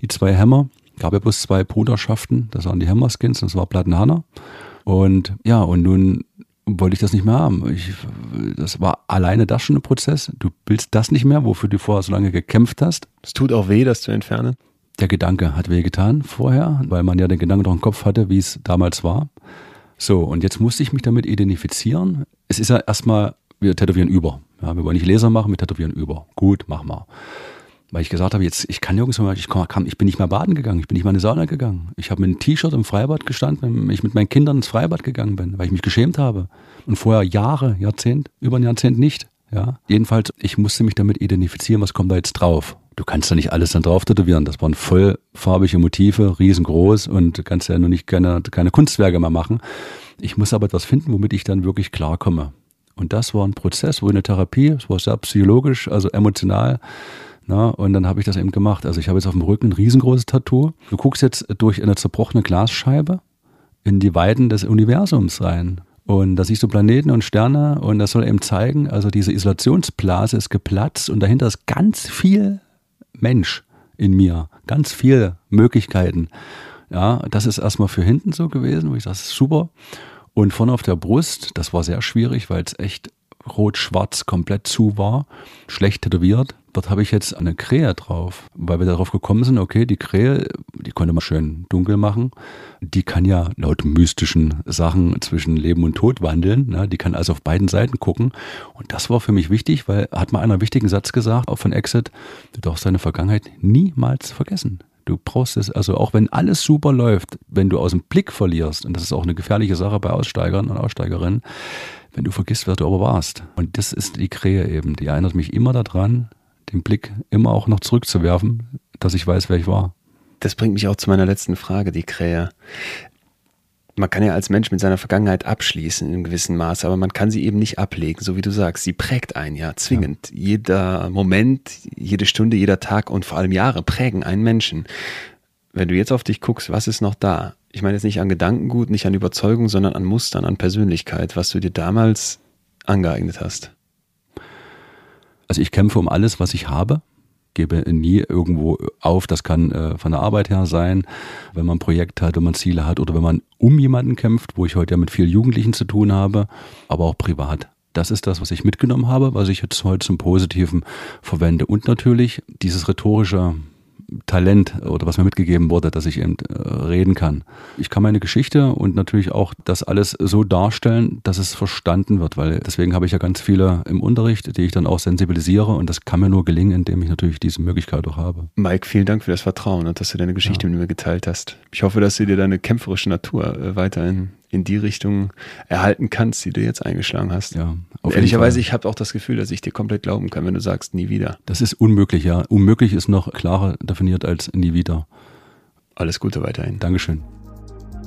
Die zwei Hämmer, gab ja bloß zwei Bruderschaften, das waren die Hammerskins und das war Plattenhanner. Und ja, und nun wollte ich das nicht mehr haben. Ich, das war alleine das schon ein Prozess. Du willst das nicht mehr, wofür du vorher so lange gekämpft hast. Es tut auch weh, das zu entfernen. Der Gedanke hat weh getan vorher, weil man ja den Gedanken noch im Kopf hatte, wie es damals war. So, und jetzt musste ich mich damit identifizieren. Es ist ja erstmal, wir tätowieren über. Ja, wir wollen nicht Laser machen, wir tätowieren über. Gut, mach mal weil ich gesagt habe, jetzt ich kann nirgends mehr, ich, kann, ich bin nicht mehr baden gegangen, ich bin nicht mehr in die Sauna gegangen. Ich habe mit einem T-Shirt im Freibad gestanden, wenn ich mit meinen Kindern ins Freibad gegangen bin, weil ich mich geschämt habe. Und vorher Jahre, Jahrzehnt, über ein Jahrzehnt nicht. Ja, jedenfalls, ich musste mich damit identifizieren, was kommt da jetzt drauf. Du kannst da nicht alles dann drauf tätowieren. Das waren vollfarbige Motive, riesengroß und du kannst ja nur nicht keine, keine Kunstwerke mehr machen. Ich muss aber etwas finden, womit ich dann wirklich klarkomme. Und das war ein Prozess, wo eine Therapie, es war sehr psychologisch, also emotional, na, und dann habe ich das eben gemacht. Also ich habe jetzt auf dem Rücken ein riesengroßes Tattoo. Du guckst jetzt durch eine zerbrochene Glasscheibe in die Weiden des Universums rein. Und da siehst du Planeten und Sterne und das soll eben zeigen, also diese Isolationsblase ist geplatzt und dahinter ist ganz viel Mensch in mir, ganz viele Möglichkeiten. Ja, das ist erstmal für hinten so gewesen, wo ich sage, das ist super. Und vorne auf der Brust, das war sehr schwierig, weil es echt rot-schwarz komplett zu war, schlecht tätowiert. Dort habe ich jetzt eine Krähe drauf, weil wir darauf gekommen sind, okay, die Krähe, die konnte man schön dunkel machen. Die kann ja laut mystischen Sachen zwischen Leben und Tod wandeln. Ne? Die kann also auf beiden Seiten gucken. Und das war für mich wichtig, weil hat mal einer wichtigen Satz gesagt, auch von Exit, du darfst deine Vergangenheit niemals vergessen. Du brauchst es, also auch wenn alles super läuft, wenn du aus dem Blick verlierst, und das ist auch eine gefährliche Sache bei Aussteigern und Aussteigerinnen, wenn du vergisst, wer du aber warst. Und das ist die Krähe eben. Die erinnert mich immer daran, den Blick immer auch noch zurückzuwerfen, dass ich weiß, wer ich war. Das bringt mich auch zu meiner letzten Frage, die Krähe. Man kann ja als Mensch mit seiner Vergangenheit abschließen in einem gewissen Maße, aber man kann sie eben nicht ablegen, so wie du sagst. Sie prägt einen ja zwingend. Ja. Jeder Moment, jede Stunde, jeder Tag und vor allem Jahre prägen einen Menschen. Wenn du jetzt auf dich guckst, was ist noch da? Ich meine jetzt nicht an Gedankengut, nicht an Überzeugung, sondern an Mustern, an Persönlichkeit, was du dir damals angeeignet hast. Also ich kämpfe um alles, was ich habe gebe nie irgendwo auf. Das kann äh, von der Arbeit her sein, wenn man ein Projekt hat, wenn man Ziele hat oder wenn man um jemanden kämpft, wo ich heute ja mit vielen Jugendlichen zu tun habe, aber auch privat. Das ist das, was ich mitgenommen habe, was ich jetzt heute zum Positiven verwende. Und natürlich dieses rhetorische Talent oder was mir mitgegeben wurde, dass ich eben äh, reden kann. Ich kann meine Geschichte und natürlich auch das alles so darstellen, dass es verstanden wird, weil deswegen habe ich ja ganz viele im Unterricht, die ich dann auch sensibilisiere und das kann mir nur gelingen, indem ich natürlich diese Möglichkeit auch habe. Mike, vielen Dank für das Vertrauen und dass du deine Geschichte ja. mit mir geteilt hast. Ich hoffe, dass du dir deine kämpferische Natur äh, weiterhin in die Richtung erhalten kannst, die du jetzt eingeschlagen hast. Ja, auf Ehrlicherweise, ich habe auch das Gefühl, dass ich dir komplett glauben kann, wenn du sagst, nie wieder. Das ist unmöglich, ja. Unmöglich ist noch klarer definiert als nie wieder. Alles Gute weiterhin. Dankeschön.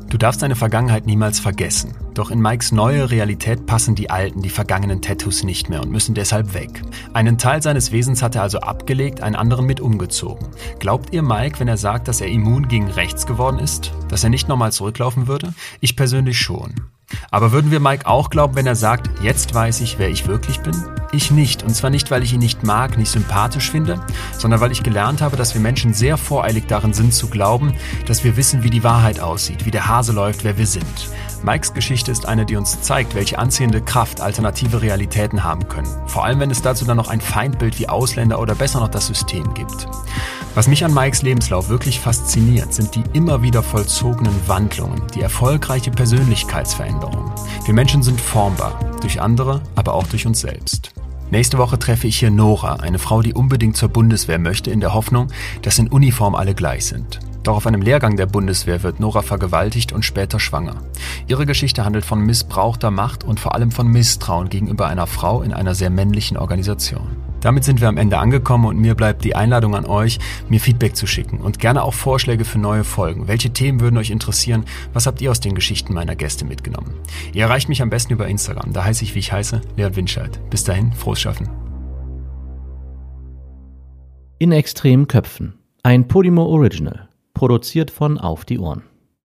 Du darfst deine Vergangenheit niemals vergessen. Doch in Mikes neue Realität passen die alten, die vergangenen Tattoos nicht mehr und müssen deshalb weg. Einen Teil seines Wesens hat er also abgelegt, einen anderen mit umgezogen. Glaubt ihr Mike, wenn er sagt, dass er immun gegen rechts geworden ist? Dass er nicht nochmal zurücklaufen würde? Ich persönlich schon. Aber würden wir Mike auch glauben, wenn er sagt, jetzt weiß ich, wer ich wirklich bin? Ich nicht. Und zwar nicht, weil ich ihn nicht mag, nicht sympathisch finde, sondern weil ich gelernt habe, dass wir Menschen sehr voreilig darin sind zu glauben, dass wir wissen, wie die Wahrheit aussieht, wie der Hase läuft, wer wir sind. Mikes Geschichte ist eine, die uns zeigt, welche anziehende Kraft alternative Realitäten haben können. Vor allem, wenn es dazu dann noch ein Feindbild wie Ausländer oder besser noch das System gibt. Was mich an Mikes Lebenslauf wirklich fasziniert, sind die immer wieder vollzogenen Wandlungen, die erfolgreiche Persönlichkeitsveränderungen. Wir Menschen sind formbar, durch andere, aber auch durch uns selbst. Nächste Woche treffe ich hier Nora, eine Frau, die unbedingt zur Bundeswehr möchte, in der Hoffnung, dass in Uniform alle gleich sind. Doch auf einem Lehrgang der Bundeswehr wird Nora vergewaltigt und später schwanger. Ihre Geschichte handelt von missbrauchter Macht und vor allem von Misstrauen gegenüber einer Frau in einer sehr männlichen Organisation. Damit sind wir am Ende angekommen und mir bleibt die Einladung an euch, mir Feedback zu schicken und gerne auch Vorschläge für neue Folgen. Welche Themen würden euch interessieren? Was habt ihr aus den Geschichten meiner Gäste mitgenommen? Ihr erreicht mich am besten über Instagram. Da heiße ich, wie ich heiße, Leon Winscheid. Bis dahin, frohes Schaffen. In extremen Köpfen. Ein Podimo Original. Produziert von Auf die Ohren.